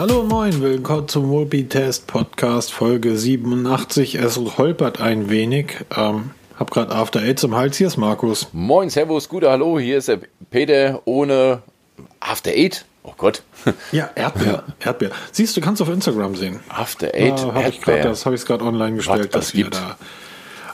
Hallo moin, willkommen zum Multitest Podcast Folge 87. Es holpert ein wenig. Ähm, hab gerade After Eight zum Hals. Hier ist Markus. Moin, Servus, gute Hallo. Hier ist der Peter ohne After Eight. Oh Gott. Ja, Erdbeer. Erdbeer. Siehst du, kannst auf Instagram sehen. After Eight. Da hab ich grad, das habe ich gerade online gestellt, Was, was dass wir gibt? da.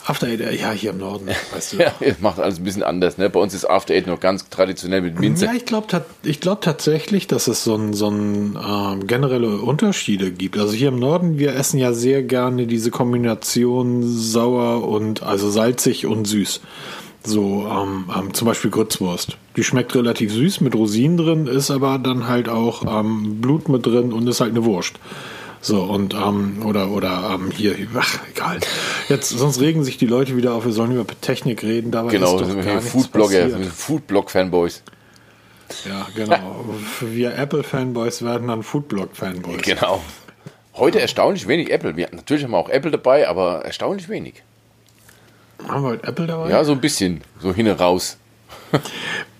After Eight, ja, hier im Norden, weißt du. Ja, macht alles ein bisschen anders. Ne? Bei uns ist After Eight noch ganz traditionell mit Minze. Ja, ich glaube ich glaub tatsächlich, dass es so, ein, so ein, ähm, generelle Unterschiede gibt. Also hier im Norden, wir essen ja sehr gerne diese Kombination sauer und also salzig und süß. So ähm, ähm, zum Beispiel Grützwurst. Die schmeckt relativ süß mit Rosinen drin, ist aber dann halt auch ähm, Blut mit drin und ist halt eine Wurst. So, und, ähm, oder, oder, ähm, hier, ach, egal. Jetzt, sonst regen sich die Leute wieder auf, wir sollen über Technik reden, dabei Genau, ist doch sind gar Foodblogger. Foodblog-Fanboys. Ja, genau. Wir Apple-Fanboys werden dann Foodblog-Fanboys. Genau. Heute erstaunlich wenig Apple. Wir, natürlich haben wir auch Apple dabei, aber erstaunlich wenig. Haben wir heute Apple dabei? Ja, so ein bisschen. So hin und raus.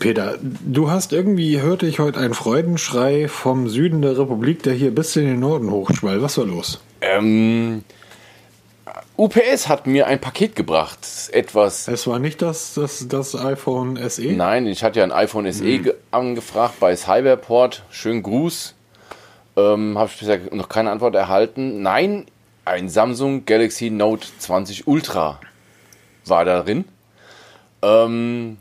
Peter, du hast irgendwie, hörte ich heute einen Freudenschrei vom Süden der Republik, der hier bis in den Norden hochschwall. Was war los? Ähm, UPS hat mir ein Paket gebracht. Etwas Es war nicht das, das, das iPhone? SE? Nein, ich hatte ja ein iPhone SE ge- angefragt bei Cyberport. Schönen Gruß. Ähm, Habe ich bisher noch keine Antwort erhalten. Nein, ein Samsung Galaxy Note 20 Ultra war darin. Ähm,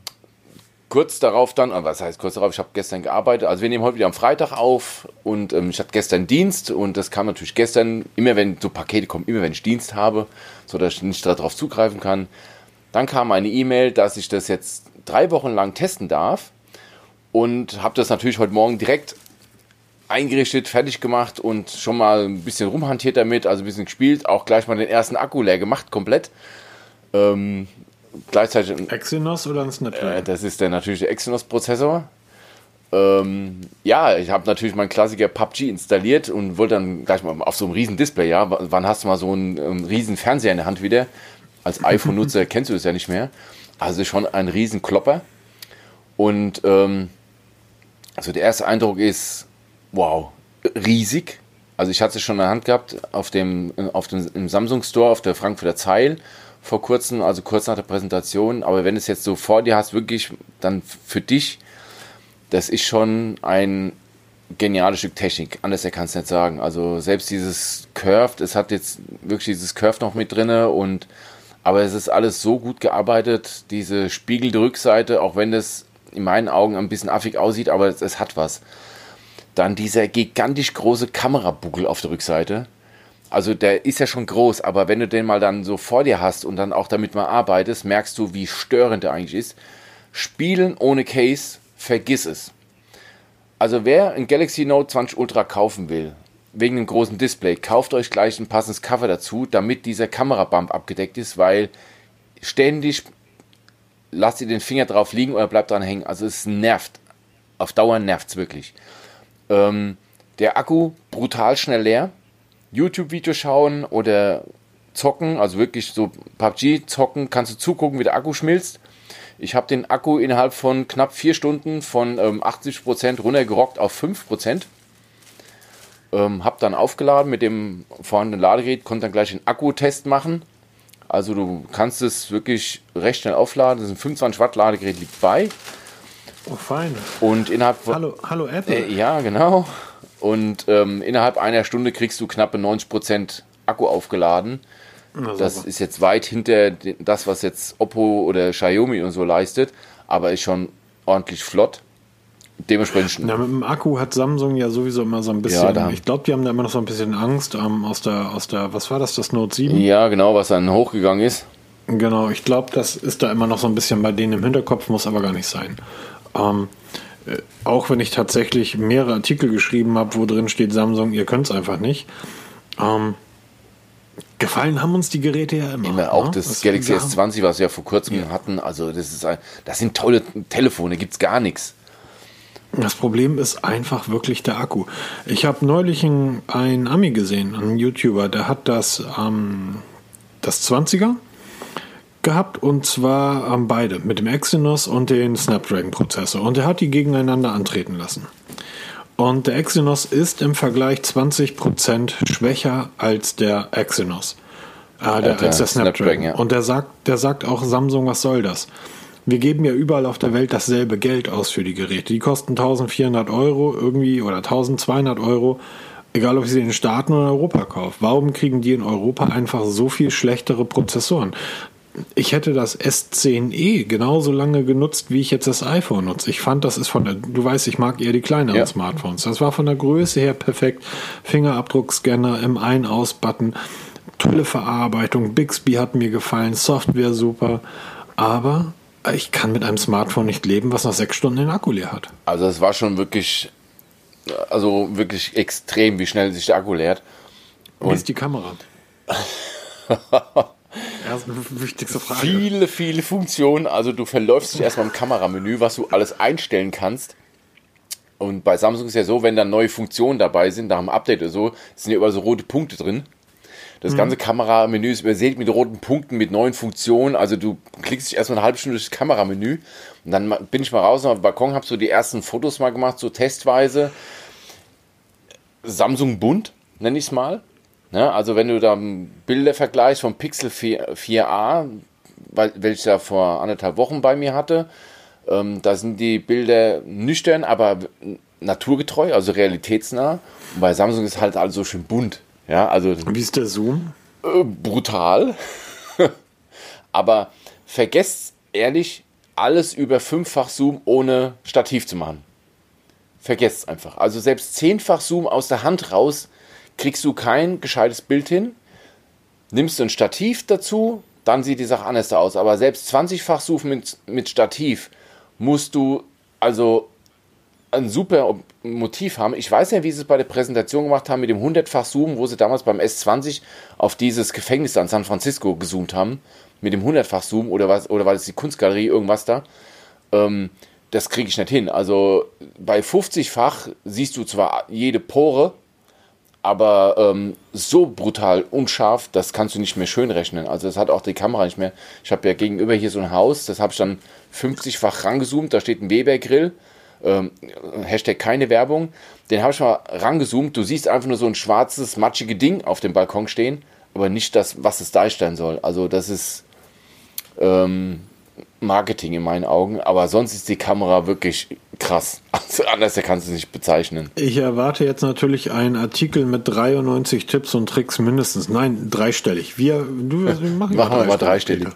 kurz darauf dann, äh, was heißt kurz darauf, ich habe gestern gearbeitet, also wir nehmen heute wieder am Freitag auf und ähm, ich hatte gestern Dienst und das kam natürlich gestern, immer wenn so Pakete kommen, immer wenn ich Dienst habe, sodass ich nicht darauf zugreifen kann. Dann kam eine E-Mail, dass ich das jetzt drei Wochen lang testen darf und habe das natürlich heute Morgen direkt eingerichtet, fertig gemacht und schon mal ein bisschen rumhantiert damit, also ein bisschen gespielt, auch gleich mal den ersten Akku leer gemacht, komplett. Ähm, gleichzeitig ein Exynos oder ein Snapdragon? äh, das ist der natürliche Exynos-Prozessor. Ähm, ja, ich habe natürlich meinen Klassiker PUBG installiert und wollte dann gleich mal auf so einem riesen Display, ja, wann hast du mal so einen, ähm, riesen Fernseher in der Hand wieder? Als iPhone-Nutzer kennst du das ja nicht mehr. Also schon ein riesen Klopper. Und ähm, also der erste Eindruck ist, wow, riesig. Also ich hatte es schon in der Hand gehabt auf dem, auf dem im Samsung Store auf der Frankfurter Zeil vor kurzem, also kurz nach der Präsentation. Aber wenn du es jetzt so vor dir hast, wirklich dann für dich, das ist schon ein geniales Stück Technik. Anders kannst du nicht sagen. Also selbst dieses Curved, es hat jetzt wirklich dieses Curve noch mit drinne und aber es ist alles so gut gearbeitet, diese spiegelnde Rückseite, auch wenn das in meinen Augen ein bisschen affig aussieht, aber es, es hat was. Dann dieser gigantisch große Kamerabuckel auf der Rückseite. Also der ist ja schon groß, aber wenn du den mal dann so vor dir hast und dann auch damit mal arbeitest, merkst du, wie störend der eigentlich ist. Spielen ohne Case, vergiss es. Also wer ein Galaxy Note 20 Ultra kaufen will, wegen dem großen Display, kauft euch gleich ein passendes Cover dazu, damit dieser Kamerabump abgedeckt ist, weil ständig lasst ihr den Finger drauf liegen oder bleibt dran hängen. Also es nervt. Auf Dauer nervt es wirklich. Ähm, der Akku brutal schnell leer. YouTube-Video schauen oder zocken, also wirklich so PUBG zocken, kannst du zugucken, wie der Akku schmilzt. Ich habe den Akku innerhalb von knapp vier Stunden von ähm, 80% runtergerockt auf 5%. Ähm, hab dann aufgeladen mit dem vorhandenen Ladegerät, konnte dann gleich den Akkutest machen. Also du kannst es wirklich recht schnell aufladen. Das ist ein 25 Watt Ladegerät liegt bei. Oh, fein. Und innerhalb von, Hallo, hallo Apple. äh, ja, genau. Und ähm, innerhalb einer Stunde kriegst du knappe 90% Akku aufgeladen. Na, Das ist jetzt weit hinter das, was jetzt Oppo oder Xiaomi und so leistet, aber ist schon ordentlich flott. Dementsprechend Na, mit dem Akku hat Samsung ja sowieso immer so ein bisschen, Ja, ich glaube, die haben da immer noch so ein bisschen Angst ähm, aus, der, aus der, was war das, das Note 7? ja, genau, was dann hochgegangen ist. Genau, ich glaube, das ist da immer noch so ein bisschen bei denen im Hinterkopf, muss aber gar nicht sein. Ähm, äh, auch wenn ich tatsächlich mehrere Artikel geschrieben habe, wo drin steht Samsung, ihr könnt es einfach nicht. Ähm, gefallen haben uns die Geräte ja immer. Immer auch ne? das Das- Galaxy wir haben- S20, was wir vor kurzem hatten, also das ist ein, das sind tolle Telefone, gibt's gar nichts. Das Problem ist einfach wirklich der Akku. Ich habe neulich einen, einen Ami gesehen, einen YouTuber, der hat das, ähm, das 20er gehabt und zwar ähm, beide mit dem Exynos und den Snapdragon Prozessor und er hat die gegeneinander antreten lassen. Und der Exynos ist im Vergleich 20% schwächer als der Exynos. Äh, der, als der Snapdragon. Snapdragon ja. Und der sagt, der sagt auch Samsung, was soll das? Wir geben ja überall auf der Welt dasselbe Geld aus für die Geräte. Die kosten 1400 Euro irgendwie oder 1200 Euro, egal ob ich sie in den Staaten oder in Europa kaufe. Warum kriegen die in Europa einfach so viel schlechtere Prozessoren? Ich hätte das S10e genauso lange genutzt, wie ich jetzt das iPhone nutze. Ich fand, das ist von der, du weißt, ich mag eher die kleineren ja. Smartphones. Das war von der Größe her perfekt. Fingerabdruckscanner im Ein-Aus-Button, tolle Verarbeitung. Bixby hat mir gefallen, Software super. Aber ich kann mit einem Smartphone nicht leben, was nach sechs Stunden den Akku leer hat. Also es war schon wirklich, also wirklich extrem, wie schnell sich der Akku leert. Und wie ist die Kamera? Erst eine wichtigste Frage. Viele, viele Funktionen. Also du verläufst dich erstmal im Kameramenü, was du alles einstellen kannst. Und bei Samsung ist ja so, wenn da neue Funktionen dabei sind, nach einem Update oder so, sind ja überall so rote Punkte drin. Das mhm. ganze Kameramenü ist übersät mit roten Punkten, mit neuen Funktionen. Also du klickst dich erstmal eine halbe Stunde durch das Kameramenü. Und dann bin ich mal raus auf den Balkon, habe so die ersten Fotos mal gemacht, so testweise. Samsung bunt, nenne ich es mal. Ne? Also wenn du da Bilder vergleichst vom Pixel 4, 4a, welches ja vor anderthalb Wochen bei mir hatte, ähm, da sind die Bilder nüchtern, aber naturgetreu, also realitätsnah. Und bei Samsung ist halt alles so schön bunt. Ja, also, Wie ist der Zoom? Äh, brutal. aber vergesst ehrlich, alles über fünffach Zoom ohne Stativ zu machen. Vergesst einfach. Also selbst zehnfach Zoom aus der Hand raus kriegst du kein gescheites Bild hin. Nimmst du ein Stativ dazu, dann sieht die Sache anders aus. Aber selbst 20-fach Suchen mit, mit Stativ musst du also ein super Motiv haben. Ich weiß ja, wie sie es bei der Präsentation gemacht haben mit dem 100-fach Zoom, wo sie damals beim S20 auf dieses Gefängnis an San Francisco gezoomt haben. Mit dem 100-fach Zoom oder was, oder war das die Kunstgalerie, irgendwas da. Ähm, das kriege ich nicht hin. Also bei 50-fach siehst du zwar jede Pore, aber ähm, so brutal unscharf, das kannst du nicht mehr schön rechnen. Also das hat auch die Kamera nicht mehr. Ich habe ja gegenüber hier so ein Haus, das habe ich dann 50-fach rangezoomt, da steht ein Weber-Grill, ähm, Hashtag keine Werbung, den habe ich mal rangezoomt, du siehst einfach nur so ein schwarzes, matschige Ding auf dem Balkon stehen, aber nicht das, was es darstellen soll. Also das ist ähm, Marketing in meinen Augen, aber sonst ist die Kamera wirklich krass. Also anders kannst du es nicht bezeichnen. Ich erwarte jetzt natürlich einen Artikel mit 93 Tipps und Tricks mindestens. Nein, dreistellig. Wir, du, wir machen, machen wir mal dreistellig.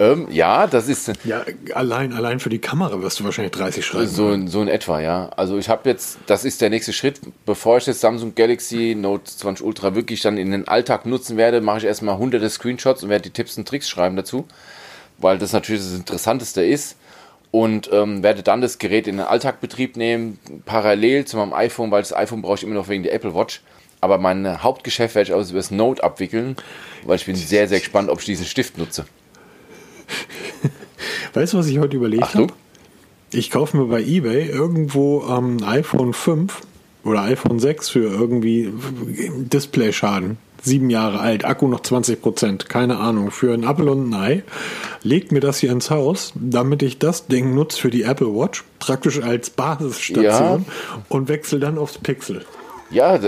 Ähm, ja, das ist. Ja, allein, allein für die Kamera wirst du wahrscheinlich 30 schreiben. So, in, so in etwa, ja. Also ich habe jetzt, das ist der nächste Schritt, bevor ich das Samsung Galaxy Note 20 Ultra wirklich dann in den Alltag nutzen werde, mache ich erstmal hunderte Screenshots und werde die Tipps und Tricks schreiben dazu weil das natürlich das Interessanteste ist. Und ähm, werde dann das Gerät in den Alltagbetrieb nehmen, parallel zu meinem iPhone, weil das iPhone brauche ich immer noch wegen der Apple Watch. Aber mein Hauptgeschäft werde ich also über das Note abwickeln, weil ich bin sehr, sehr gespannt, ob ich diesen Stift nutze. Weißt du, was ich heute überlegt habe? Ich kaufe mir bei eBay irgendwo ähm, iPhone 5 oder iPhone 6 für irgendwie Display-Schaden sieben Jahre alt, Akku noch 20 Prozent, keine Ahnung, für ein Apple und ein Ei, legt mir das hier ins Haus, damit ich das Ding nutze für die Apple Watch, praktisch als Basisstation ja. und wechsle dann aufs Pixel. Ja,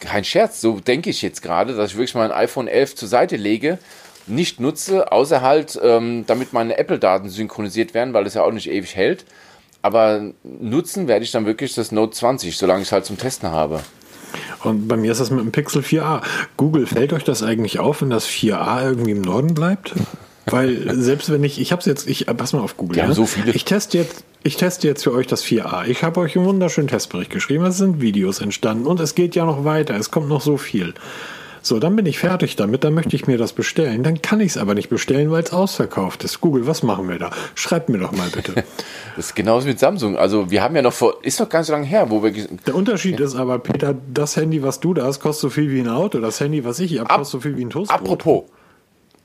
kein Scherz, so denke ich jetzt gerade, dass ich wirklich mein iPhone 11 zur Seite lege, nicht nutze, außer halt, ähm, damit meine Apple-Daten synchronisiert werden, weil das ja auch nicht ewig hält. Aber nutzen werde ich dann wirklich das Note 20, solange ich es halt zum Testen habe. Und bei mir ist das mit dem Pixel 4a. Google, fällt euch das eigentlich auf, wenn das 4a irgendwie im Norden bleibt? Weil selbst wenn ich, ich habe es jetzt, ich pass mal auf Google. Ja, ne? so viele. Ich teste jetzt, ich teste jetzt für euch das 4a. Ich habe euch einen wunderschönen Testbericht geschrieben. Es sind Videos entstanden und es geht ja noch weiter. Es kommt noch so viel. So, dann bin ich fertig damit, dann möchte ich mir das bestellen. Dann kann ich es aber nicht bestellen, weil es ausverkauft ist. Google, was machen wir da? Schreibt mir doch mal bitte. das ist genauso mit Samsung. Also wir haben ja noch vor, ist noch gar nicht so lange her, wo wir. Der Unterschied ist aber, Peter, das Handy, was du da hast, kostet so viel wie ein Auto. Das Handy, was ich habe, kostet so viel wie ein Toastbrot. Apropos.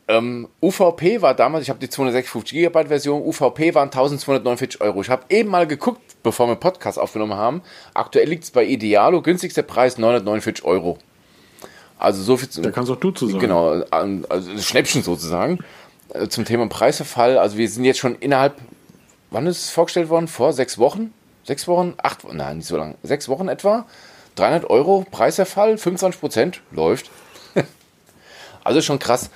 Ähm, UVP war damals, ich habe die 256 GB Version, UVP waren 1249 Euro. Ich habe eben mal geguckt, bevor wir Podcast aufgenommen haben. Aktuell liegt es bei Idealo, günstigster Preis 949 Euro. Also so viel. Da kannst auch du zu sagen. Genau, also Schnäppchen sozusagen. Äh, zum Thema Preisverfall. Also wir sind jetzt schon innerhalb, wann ist es vorgestellt worden? Vor sechs Wochen? Sechs Wochen, acht Wochen, nein, nicht so lange, sechs Wochen etwa. 300 Euro Preiserfall, 25 Prozent, läuft. also schon krass.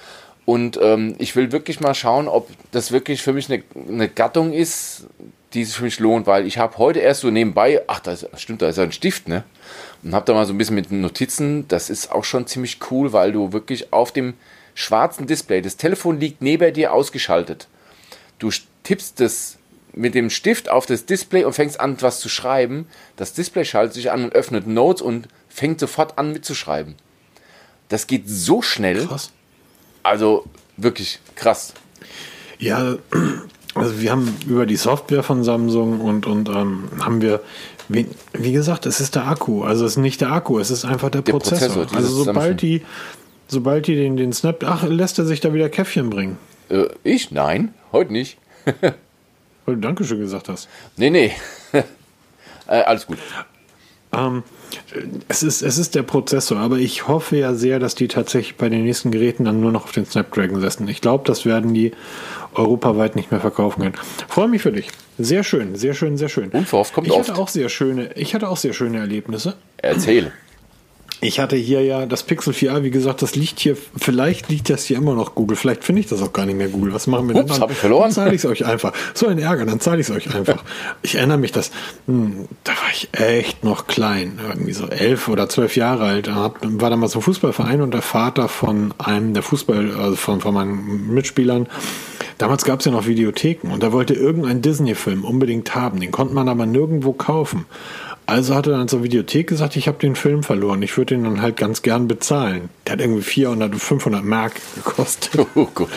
Und ähm, ich will wirklich mal schauen, ob das wirklich für mich eine, eine Gattung ist, die sich für mich lohnt, weil ich habe heute erst so nebenbei, ach, da ist, stimmt, da ist ein Stift, ne? Und habe da mal so ein bisschen mit Notizen, das ist auch schon ziemlich cool, weil du wirklich auf dem schwarzen Display, das Telefon liegt neben dir ausgeschaltet. Du tippst das mit dem Stift auf das Display und fängst an, was zu schreiben. Das Display schaltet sich an und öffnet Notes und fängt sofort an mitzuschreiben. Das geht so schnell. Krass. Also wirklich krass. Ja, also wir haben über die Software von Samsung und, und ähm, haben wir, wie, wie, gesagt, es ist der Akku. Also es ist nicht der Akku, es ist einfach der, der Prozessor. Prozessor also sobald die, sobald die den, den Snap, ach, lässt er sich da wieder Käffchen bringen. Äh, ich? Nein, heute nicht. Weil du Dankeschön gesagt hast. Nee, nee. äh, alles gut. Ähm, es, ist, es ist der Prozessor, aber ich hoffe ja sehr, dass die tatsächlich bei den nächsten Geräten dann nur noch auf den Snapdragon setzen. Ich glaube, das werden die europaweit nicht mehr verkaufen können. Freue mich für dich. Sehr schön, sehr schön, sehr schön. Und worauf kommt ich oft. hatte auch sehr schöne, ich hatte auch sehr schöne Erlebnisse. Erzähl. Ich hatte hier ja das Pixel 4a, wie gesagt, das liegt hier, vielleicht liegt das hier immer noch Google, vielleicht finde ich das auch gar nicht mehr Google. Was machen wir Ups, denn dann? habe ich verloren. Dann zahle ich es euch einfach. So ein Ärger, dann zahle ich es euch einfach. ich erinnere mich, dass, hm, da war ich echt noch klein, irgendwie so elf oder zwölf Jahre alt. Hab, war damals im Fußballverein und der Vater von einem der Fußball, also von, von meinen Mitspielern, Damals gab es ja noch Videotheken und er wollte irgendeinen Disney-Film unbedingt haben. Den konnte man aber nirgendwo kaufen. Also hat er dann zur Videothek gesagt, ich habe den Film verloren. Ich würde ihn dann halt ganz gern bezahlen. Der hat irgendwie 400, 500 Mark gekostet. Oh Gott.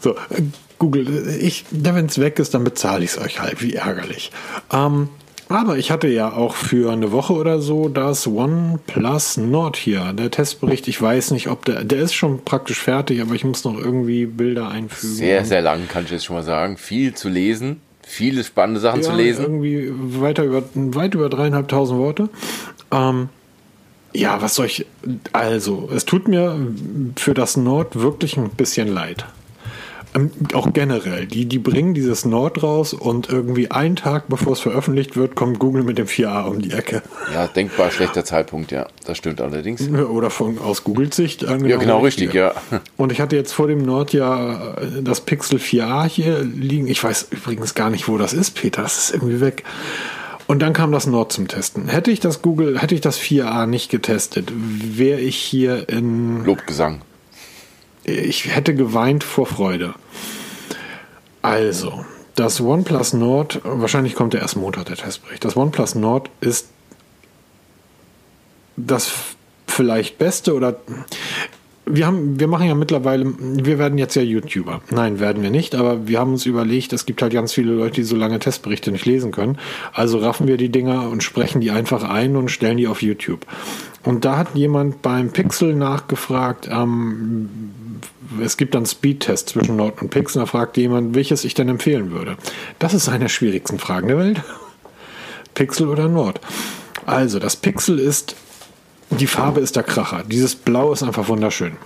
So, äh, Google, ich, wenn es weg ist, dann bezahle ich es euch halt. Wie ärgerlich. Ähm, aber ich hatte ja auch für eine Woche oder so das OnePlus Nord hier. Der Testbericht, ich weiß nicht, ob der, der ist schon praktisch fertig, aber ich muss noch irgendwie Bilder einfügen. Sehr, sehr lang, kann ich jetzt schon mal sagen. Viel zu lesen viele spannende Sachen ja, zu lesen. Irgendwie weiter über, weit über dreieinhalbtausend Worte. Ähm, ja, was soll ich. Also, es tut mir für das Nord wirklich ein bisschen leid. Ähm, auch generell, die, die bringen dieses Nord raus und irgendwie einen Tag bevor es veröffentlicht wird, kommt Google mit dem 4a um die Ecke. Ja, denkbar schlechter Zeitpunkt, ja. Das stimmt allerdings. Oder von, aus Googles Sicht. Ja, genau richtig, ja. Und ich hatte jetzt vor dem Nord ja äh, das Pixel 4a hier liegen. Ich weiß übrigens gar nicht, wo das ist, Peter. Das ist irgendwie weg. Und dann kam das Nord zum Testen. Hätte ich das Google, hätte ich das 4a nicht getestet, wäre ich hier in. Lobgesang ich hätte geweint vor Freude. Also, das OnePlus Nord, wahrscheinlich kommt der erst Montag der Testbericht. Das OnePlus Nord ist das vielleicht beste oder wir haben, wir machen ja mittlerweile, wir werden jetzt ja YouTuber. Nein, werden wir nicht, aber wir haben uns überlegt, es gibt halt ganz viele Leute, die so lange Testberichte nicht lesen können. Also raffen wir die Dinger und sprechen die einfach ein und stellen die auf YouTube. Und da hat jemand beim Pixel nachgefragt, ähm, es gibt dann Speedtests zwischen Nord und Pixel, da fragt jemand, welches ich denn empfehlen würde. Das ist eine der schwierigsten Fragen der Welt. Pixel oder Nord? Also, das Pixel ist, die Farbe ist der Kracher. Dieses Blau ist einfach wunderschön.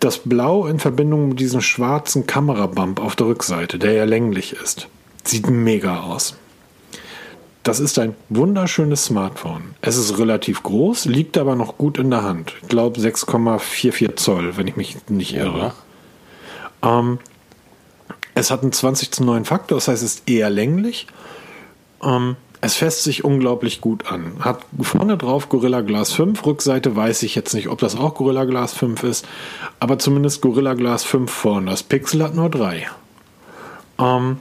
Das Blau in Verbindung mit diesem schwarzen Kamerabump auf der Rückseite, der ja länglich ist, sieht mega aus. Das ist ein wunderschönes Smartphone. Es ist relativ groß, liegt aber noch gut in der Hand. Ich glaube 6,44 Zoll, wenn ich mich nicht irre. Ja. Ähm, es hat einen 20 zu 9 Faktor, das heißt, es ist eher länglich. Ähm, es fässt sich unglaublich gut an. Hat vorne drauf Gorilla Glass 5, Rückseite weiß ich jetzt nicht, ob das auch Gorilla Glass 5 ist, aber zumindest Gorilla Glass 5 vorne. Das Pixel hat nur 3. Ähm,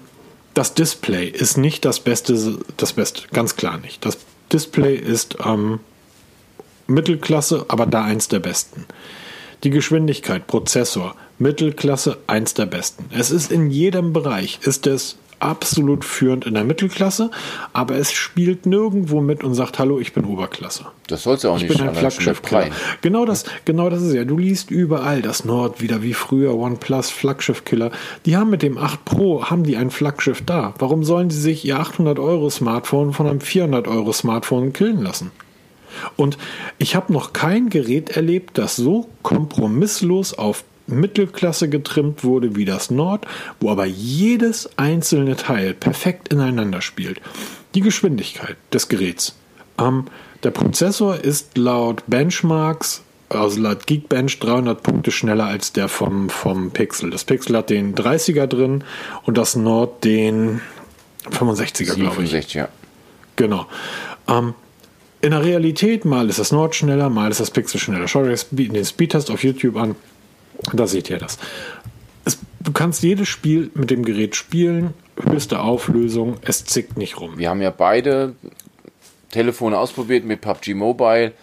das Display ist nicht das Beste, das Beste, ganz klar nicht. Das Display ist ähm, Mittelklasse, aber da eins der besten. Die Geschwindigkeit, Prozessor, Mittelklasse, eins der besten. Es ist in jedem Bereich, ist es absolut führend in der Mittelklasse, aber es spielt nirgendwo mit und sagt, hallo, ich bin Oberklasse. Das soll es ja auch ich nicht. Ich bin ein Flaggschiff-Killer. Genau das, genau das ist ja. Du liest überall das Nord wieder wie früher OnePlus Flaggschiff-Killer. Die haben mit dem 8 Pro, haben die ein Flaggschiff da. Warum sollen sie sich ihr 800 Euro Smartphone von einem 400 Euro Smartphone killen lassen? Und ich habe noch kein Gerät erlebt, das so kompromisslos auf Mittelklasse getrimmt wurde wie das Nord, wo aber jedes einzelne Teil perfekt ineinander spielt. Die Geschwindigkeit des Geräts. Ähm, der Prozessor ist laut Benchmarks, also laut Geekbench, 300 Punkte schneller als der vom, vom Pixel. Das Pixel hat den 30er drin und das Nord den 65er, glaube ich. 65, ja. Genau. Ähm, in der Realität, mal ist das Nord schneller, mal ist das Pixel schneller. Schau dir den Speedtest auf YouTube an. Da seht ihr das. Es, du kannst jedes Spiel mit dem Gerät spielen, höchste Auflösung, es zickt nicht rum. Wir haben ja beide Telefone ausprobiert mit PUBG Mobile.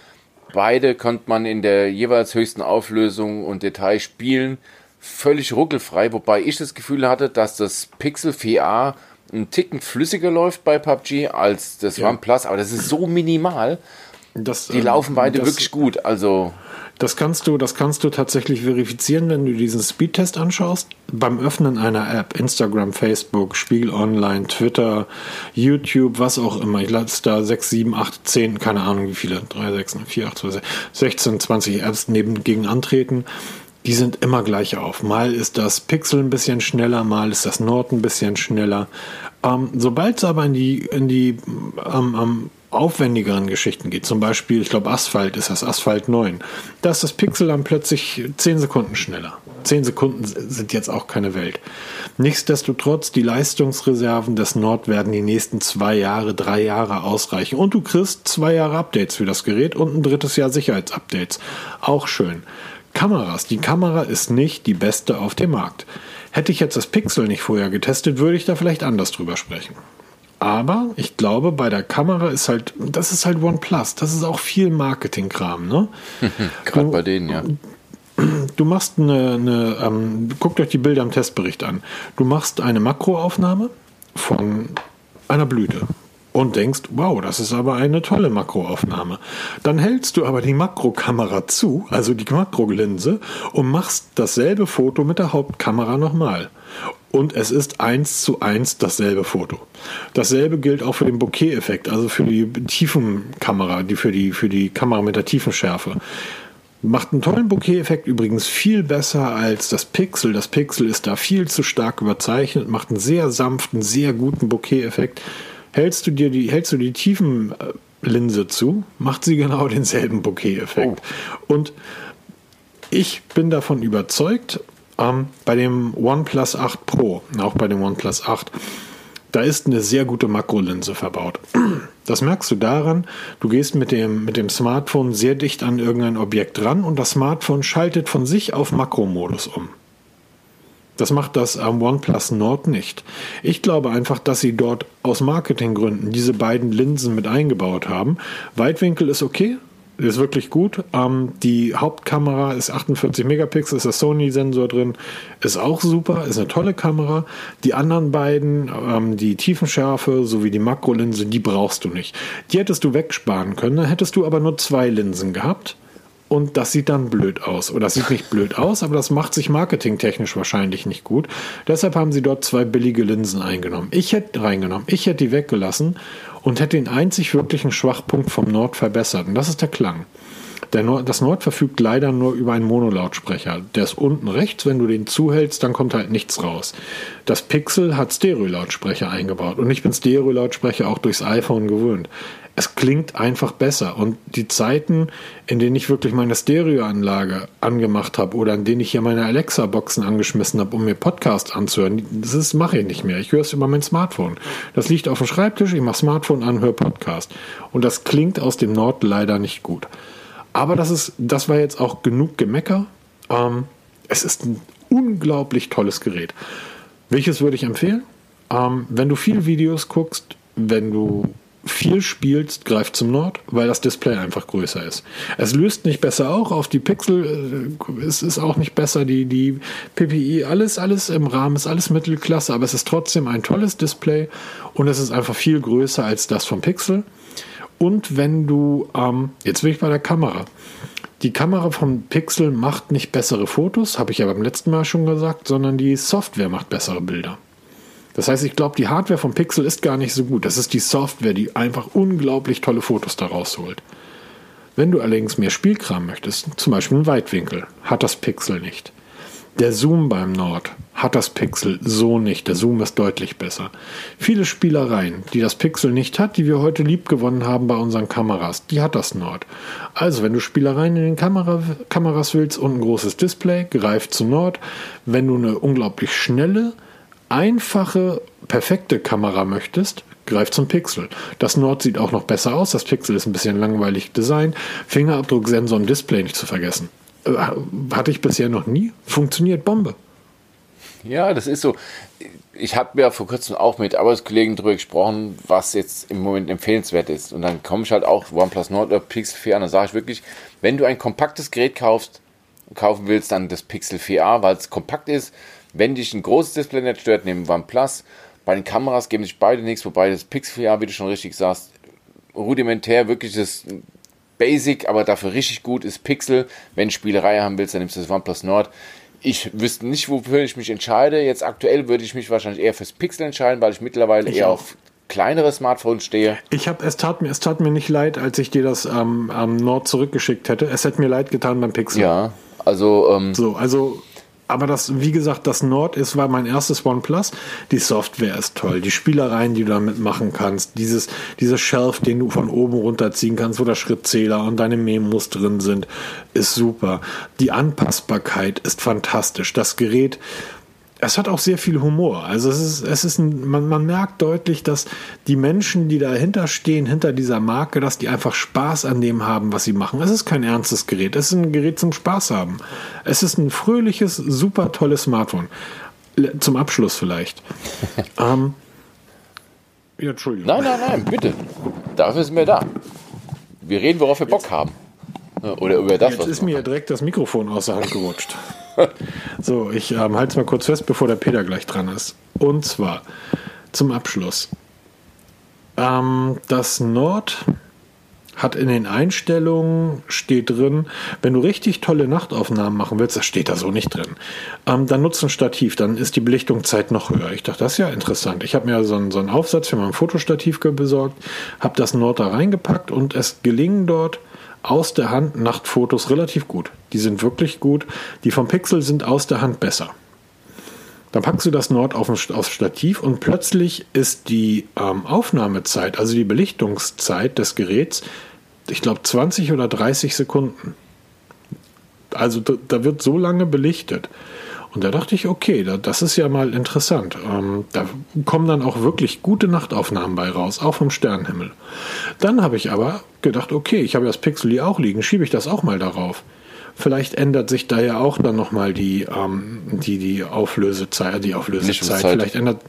Beide konnte man in der jeweils höchsten Auflösung und Detail spielen. Völlig ruckelfrei, wobei ich das Gefühl hatte, dass das Pixel 4a ein Ticken flüssiger läuft bei PUBG als das ja. OnePlus, aber das ist so minimal. Das, die laufen beide das, wirklich gut. Also das kannst du, das kannst du tatsächlich verifizieren, wenn du diesen Speedtest anschaust. Beim Öffnen einer App, Instagram, Facebook, Spiegel Online, Twitter, YouTube, was auch immer. Ich lasse da 6, 7, 8, 10, keine Ahnung wie viele, 3, 6, 4, 8, 2, 6, 16, 20 Apps neben gegen antreten. Die sind immer gleich auf. Mal ist das Pixel ein bisschen schneller, mal ist das Nord ein bisschen schneller. Ähm, Sobald es aber in die, in die ähm, ähm, aufwendigeren Geschichten geht, zum Beispiel, ich glaube, Asphalt ist das Asphalt 9, da ist das Pixel dann plötzlich 10 Sekunden schneller. 10 Sekunden sind jetzt auch keine Welt. Nichtsdestotrotz, die Leistungsreserven des Nord werden die nächsten zwei Jahre, drei Jahre ausreichen. Und du kriegst zwei Jahre Updates für das Gerät und ein drittes Jahr Sicherheitsupdates. Auch schön. Kameras. Die Kamera ist nicht die beste auf dem Markt. Hätte ich jetzt das Pixel nicht vorher getestet, würde ich da vielleicht anders drüber sprechen. Aber ich glaube, bei der Kamera ist halt, das ist halt OnePlus. Das ist auch viel Marketingkram, ne? Gerade bei denen, ja. Du machst eine, eine ähm, guckt euch die Bilder im Testbericht an. Du machst eine Makroaufnahme von einer Blüte und denkst, wow, das ist aber eine tolle Makroaufnahme. Dann hältst du aber die Makrokamera zu, also die Makrolinse, und machst dasselbe Foto mit der Hauptkamera nochmal und es ist eins zu eins dasselbe Foto. Dasselbe gilt auch für den Bokeh-Effekt, also für die Tiefenkamera, die für die, für die Kamera mit der Tiefenschärfe. Macht einen tollen Bokeh-Effekt übrigens viel besser als das Pixel. Das Pixel ist da viel zu stark überzeichnet, macht einen sehr sanften, sehr guten Bokeh-Effekt. Hältst du dir die, hältst du die Tiefenlinse zu, macht sie genau denselben Bokeh-Effekt. Oh. Und ich bin davon überzeugt, ähm, bei dem OnePlus 8 Pro, auch bei dem OnePlus 8, da ist eine sehr gute Makrolinse verbaut. Das merkst du daran, du gehst mit dem, mit dem Smartphone sehr dicht an irgendein Objekt ran und das Smartphone schaltet von sich auf Makromodus um. Das macht das am OnePlus Nord nicht. Ich glaube einfach, dass sie dort aus Marketinggründen diese beiden Linsen mit eingebaut haben. Weitwinkel ist okay, ist wirklich gut. Ähm, die Hauptkamera ist 48 Megapixel, ist der Sony-Sensor drin, ist auch super, ist eine tolle Kamera. Die anderen beiden, ähm, die Tiefenschärfe sowie die Makrolinse, die brauchst du nicht. Die hättest du wegsparen können, dann hättest du aber nur zwei Linsen gehabt. Und das sieht dann blöd aus. Oder das sieht nicht blöd aus, aber das macht sich marketingtechnisch wahrscheinlich nicht gut. Deshalb haben sie dort zwei billige Linsen eingenommen. Ich hätte reingenommen, ich hätte die weggelassen und hätte den einzig wirklichen Schwachpunkt vom Nord verbessert. Und das ist der Klang. Der Nord, das Nord verfügt leider nur über einen Monolautsprecher. Der ist unten rechts, wenn du den zuhältst, dann kommt halt nichts raus. Das Pixel hat Stereo-Lautsprecher eingebaut und ich bin Stereo-Lautsprecher auch durchs iPhone gewöhnt es klingt einfach besser. Und die Zeiten, in denen ich wirklich meine Stereoanlage angemacht habe oder in denen ich hier meine Alexa-Boxen angeschmissen habe, um mir Podcasts anzuhören, das mache ich nicht mehr. Ich höre es über mein Smartphone. Das liegt auf dem Schreibtisch, ich mache Smartphone an, höre Podcast. Und das klingt aus dem Nord leider nicht gut. Aber das ist, das war jetzt auch genug Gemecker. Ähm, es ist ein unglaublich tolles Gerät. Welches würde ich empfehlen? Ähm, wenn du viele Videos guckst, wenn du viel spielst, greift zum Nord, weil das Display einfach größer ist. Es löst nicht besser auch auf die Pixel, äh, es ist auch nicht besser, die, die PPI, alles, alles im Rahmen, ist alles Mittelklasse, aber es ist trotzdem ein tolles Display und es ist einfach viel größer als das vom Pixel. Und wenn du, ähm, jetzt bin ich bei der Kamera. Die Kamera vom Pixel macht nicht bessere Fotos, habe ich ja beim letzten Mal schon gesagt, sondern die Software macht bessere Bilder. Das heißt, ich glaube, die Hardware vom Pixel ist gar nicht so gut. Das ist die Software, die einfach unglaublich tolle Fotos daraus holt. Wenn du allerdings mehr Spielkram möchtest, zum Beispiel einen Weitwinkel, hat das Pixel nicht. Der Zoom beim Nord hat das Pixel so nicht. Der Zoom ist deutlich besser. Viele Spielereien, die das Pixel nicht hat, die wir heute lieb gewonnen haben bei unseren Kameras, die hat das Nord. Also, wenn du Spielereien in den Kamera Kameras willst und ein großes Display, greif zu Nord. Wenn du eine unglaublich schnelle, einfache, perfekte Kamera möchtest, greif zum Pixel. Das Nord sieht auch noch besser aus. Das Pixel ist ein bisschen langweilig designt. Fingerabdrucksensor und Display nicht zu vergessen. Äh, hatte ich bisher noch nie. Funktioniert Bombe. Ja, das ist so. Ich habe ja vor kurzem auch mit Arbeitskollegen darüber gesprochen, was jetzt im Moment empfehlenswert ist. Und dann komme ich halt auch OnePlus Nord oder Pixel 4 an. Dann sage ich wirklich, wenn du ein kompaktes Gerät kaufst, kaufen willst, dann das Pixel 4a, weil es kompakt ist. Wenn dich ein großes Display nicht stört, nehmen OnePlus. Bei den Kameras geben sich beide nichts, wobei das Pixel 4a, wie du schon richtig sagst, rudimentär wirklich das Basic, aber dafür richtig gut ist Pixel. Wenn du Spielerei haben willst, dann nimmst du das OnePlus Nord. Ich wüsste nicht, wofür ich mich entscheide. Jetzt aktuell würde ich mich wahrscheinlich eher fürs Pixel entscheiden, weil ich mittlerweile ich eher auch. auf kleinere Smartphones stehe. Ich habe es tat mir es tat mir nicht leid, als ich dir das ähm, am Nord zurückgeschickt hätte. Es hätte mir leid getan beim Pixel. Ja, also ähm, so also aber das, wie gesagt, das Nord ist, war mein erstes OnePlus. Die Software ist toll. Die Spielereien, die du damit machen kannst. Dieses, dieser Shelf, den du von oben runterziehen kannst, wo der Schrittzähler und deine Memos drin sind, ist super. Die Anpassbarkeit ist fantastisch. Das Gerät, es hat auch sehr viel Humor. Also es ist, es ist ein, man, man merkt deutlich, dass die Menschen, die dahinter stehen, hinter dieser Marke, dass die einfach Spaß an dem haben, was sie machen. Es ist kein ernstes Gerät. Es ist ein Gerät zum Spaß haben. Es ist ein fröhliches, super tolles Smartphone. Zum Abschluss vielleicht. ähm, ja, Entschuldigung. Nein, nein, nein, bitte. Dafür sind wir da. Wir reden, worauf wir Bock haben. Oder über das, Jetzt was ist mir direkt das Mikrofon aus der Hand gerutscht. so, ich ähm, halte es mal kurz fest, bevor der Peter gleich dran ist. Und zwar zum Abschluss. Ähm, das Nord hat in den Einstellungen, steht drin, wenn du richtig tolle Nachtaufnahmen machen willst, das steht da so nicht drin, ähm, dann nutzt ein Stativ, dann ist die Belichtungszeit noch höher. Ich dachte, das ist ja interessant. Ich habe mir so einen, so einen Aufsatz für mein Fotostativ besorgt, habe das Nord da reingepackt und es gelingen dort aus der Hand Nachtfotos relativ gut. Die sind wirklich gut. Die vom Pixel sind aus der Hand besser. Dann packst du das Nord auf aufs Stativ und plötzlich ist die ähm, Aufnahmezeit, also die Belichtungszeit des Geräts, ich glaube 20 oder 30 Sekunden. Also da, da wird so lange belichtet. Und da dachte ich, okay, das ist ja mal interessant. Ähm, da kommen dann auch wirklich gute Nachtaufnahmen bei raus, auch vom Sternenhimmel. Dann habe ich aber gedacht, okay, ich habe ja das Pixel hier auch liegen, schiebe ich das auch mal darauf. Vielleicht ändert sich da ja auch dann nochmal die, ähm, die, die Auflösezeit, die Auflösezeit. Vielleicht ändert,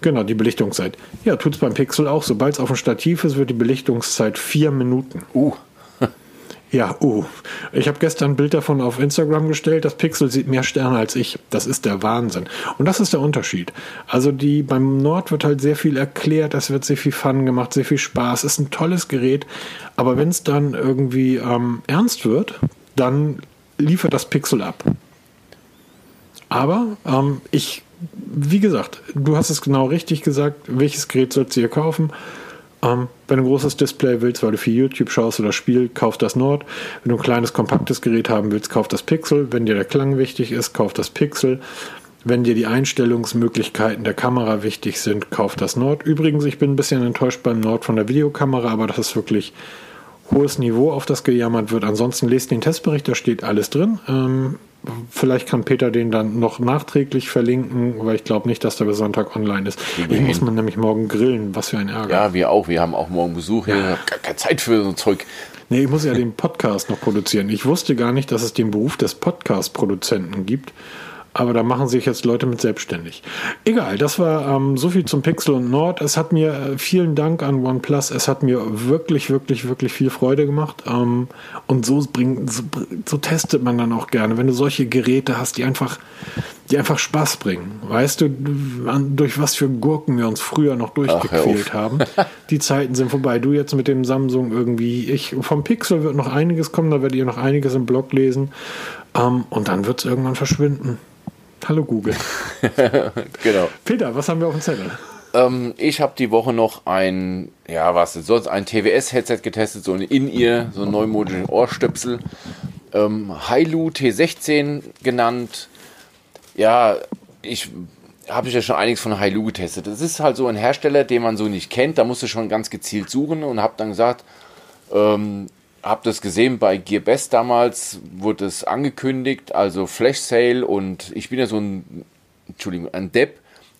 genau, die Belichtungszeit. Ja, tut es beim Pixel auch. Sobald es auf dem Stativ ist, wird die Belichtungszeit vier Minuten. Uh. Ja, uh. Ich habe gestern ein Bild davon auf Instagram gestellt. Das Pixel sieht mehr Sterne als ich. Das ist der Wahnsinn. Und das ist der Unterschied. Also die beim Nord wird halt sehr viel erklärt, es wird sehr viel Fun gemacht, sehr viel Spaß. Ist ein tolles Gerät. Aber wenn es dann irgendwie ähm, ernst wird, dann liefert das Pixel ab. Aber ähm, ich, wie gesagt, du hast es genau richtig gesagt. Welches Gerät sollst du hier kaufen? Ähm, wenn du ein großes Display willst, weil du viel YouTube schaust oder Spiel, kauf das Nord. Wenn du ein kleines, kompaktes Gerät haben willst, kauf das Pixel. Wenn dir der Klang wichtig ist, kauf das Pixel. Wenn dir die Einstellungsmöglichkeiten der Kamera wichtig sind, kauf das Nord. Übrigens, ich bin ein bisschen enttäuscht beim Nord von der Videokamera, aber das ist wirklich hohes Niveau, auf das gejammert wird. Ansonsten lest den Testbericht, da steht alles drin. Ähm, Vielleicht kann Peter den dann noch nachträglich verlinken, weil ich glaube nicht, dass der bis Sonntag online ist. Ich muss man nämlich morgen grillen. Was für ein Ärger. Ja, wir auch. Wir haben auch morgen Besuch. Ja. Ich habe gar keine Zeit für so ein Zeug. Nee, ich muss ja den Podcast noch produzieren. Ich wusste gar nicht, dass es den Beruf des Podcast-Produzenten gibt aber da machen sich jetzt Leute mit selbstständig. Egal, das war ähm, so viel zum Pixel und Nord. Es hat mir äh, vielen Dank an OnePlus. Es hat mir wirklich, wirklich, wirklich viel Freude gemacht. Ähm, und so, bringt, so, so, testet man dann auch gerne, wenn du solche Geräte hast, die einfach, die einfach Spaß bringen. Weißt du, durch was für Gurken wir uns früher noch durchgequält haben. Die Zeiten sind vorbei. Du jetzt mit dem Samsung irgendwie. Ich vom Pixel wird noch einiges kommen. Da werdet ihr noch einiges im Blog lesen. Ähm, und dann wird es irgendwann verschwinden. Hallo Google. genau. Peter, was haben wir auf dem Zettel? Ähm, ich habe die Woche noch ein, ja, was ist sonst, ein TWS-Headset getestet, so ein In-Ear, so ein neumodischen Ohrstöpsel. Ähm, Hailu T16 genannt. Ja, ich habe ich ja schon einiges von Hailu getestet. Das ist halt so ein Hersteller, den man so nicht kennt. Da musst du schon ganz gezielt suchen und habe dann gesagt, ähm, habe das gesehen bei GearBest damals, wurde es angekündigt, also Flash Sale und ich bin ja so ein, Entschuldigung, ein Depp,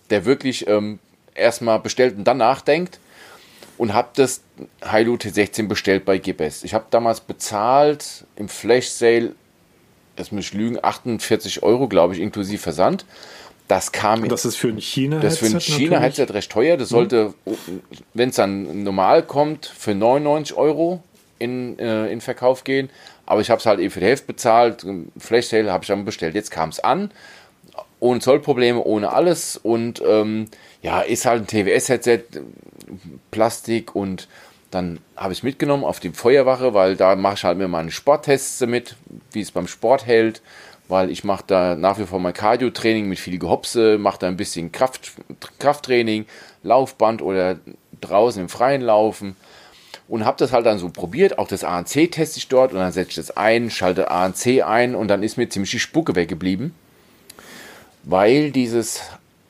der wirklich ähm, erstmal bestellt und dann nachdenkt und habe das Hailu T16 bestellt bei GearBest. Ich habe damals bezahlt im Flash Sale, das muss ich lügen, 48 Euro, glaube ich, inklusive Versand. Das kam. Das ist für ein China-Headset. Das für ein China-Headset recht teuer. Das sollte, mhm. wenn es dann normal kommt, für 99 Euro in, äh, in Verkauf gehen. Aber ich habe es halt eben für die Hälfte bezahlt. Flash Sale habe ich dann bestellt. Jetzt kam es an. Ohne Zollprobleme, ohne alles. Und ähm, ja, ist halt ein TWS-Headset, Plastik und dann habe ich mitgenommen auf die Feuerwache, weil da mache ich halt mir meine Sporttests mit, wie es beim Sport hält, weil ich mache da nach wie vor mein Cardio-Training mit viel Gehopse, mache da ein bisschen Kraft, Krafttraining, Laufband oder draußen im Freien laufen und habe das halt dann so probiert. Auch das ANC teste ich dort und dann setze ich das ein, schalte ANC ein und dann ist mir ziemlich die Spucke weggeblieben, weil dieses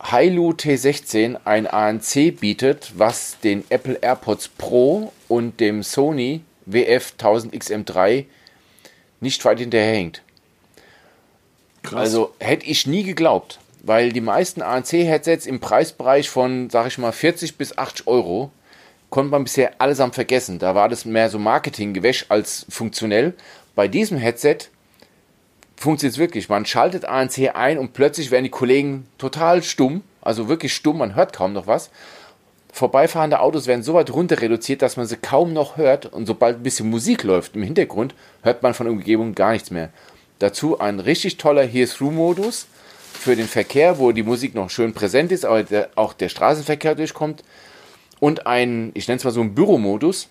Hailu T16 ein ANC bietet, was den Apple AirPods Pro und dem Sony WF 1000 XM3 nicht weit hinterherhängt. Krass. Also hätte ich nie geglaubt, weil die meisten ANC-Headsets im Preisbereich von, sag ich mal, 40 bis 80 Euro konnte man bisher allesamt vergessen. Da war das mehr so Marketinggewäsch als funktionell. Bei diesem Headset funktioniert es wirklich. Man schaltet ANC ein und plötzlich werden die Kollegen total stumm, also wirklich stumm, man hört kaum noch was. Vorbeifahrende Autos werden so weit runter reduziert, dass man sie kaum noch hört und sobald ein bisschen Musik läuft im Hintergrund, hört man von der Umgebung gar nichts mehr. Dazu ein richtig toller Hear-Through-Modus für den Verkehr, wo die Musik noch schön präsent ist, aber auch der Straßenverkehr durchkommt und ein, ich nenne es mal so einen Büromodus,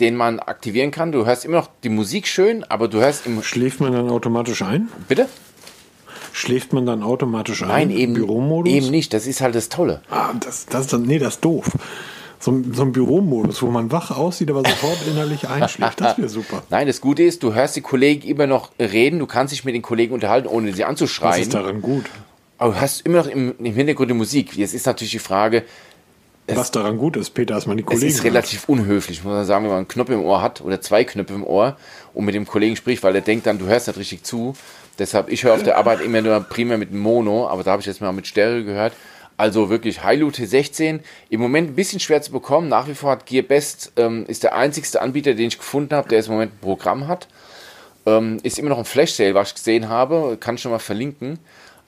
den man aktivieren kann. Du hörst immer noch die Musik schön, aber du hörst im. Schläft man dann automatisch ein? Bitte? Schläft man dann automatisch ein? Nein, eben, Büromodus? eben nicht. Das ist halt das Tolle. Ah, das, das, nee, das ist doof. So, so ein Büromodus, wo man wach aussieht, aber sofort innerlich einschläft. Das wäre super. Nein, das Gute ist, du hörst die Kollegen immer noch reden, du kannst dich mit den Kollegen unterhalten, ohne sie anzuschreien. Was ist daran gut? Aber du hast immer noch im, im Hintergrund die Musik. Jetzt ist natürlich die Frage, was daran gut ist, Peter, dass man die Kollegen. Es ist relativ unhöflich, muss man sagen, wenn man einen Knopf im Ohr hat oder zwei Knöpfe im Ohr und mit dem Kollegen spricht, weil er denkt dann, du hörst nicht richtig zu. Deshalb, ich höre auf der Arbeit immer nur primär mit Mono, aber da habe ich jetzt mal mit Stereo gehört. Also wirklich Hailu T16, im Moment ein bisschen schwer zu bekommen. Nach wie vor hat GearBest, ähm, ist der einzigste Anbieter, den ich gefunden habe, der jetzt im Moment ein Programm hat. Ähm, ist immer noch ein Flash Sale, was ich gesehen habe, kann ich schon mal verlinken.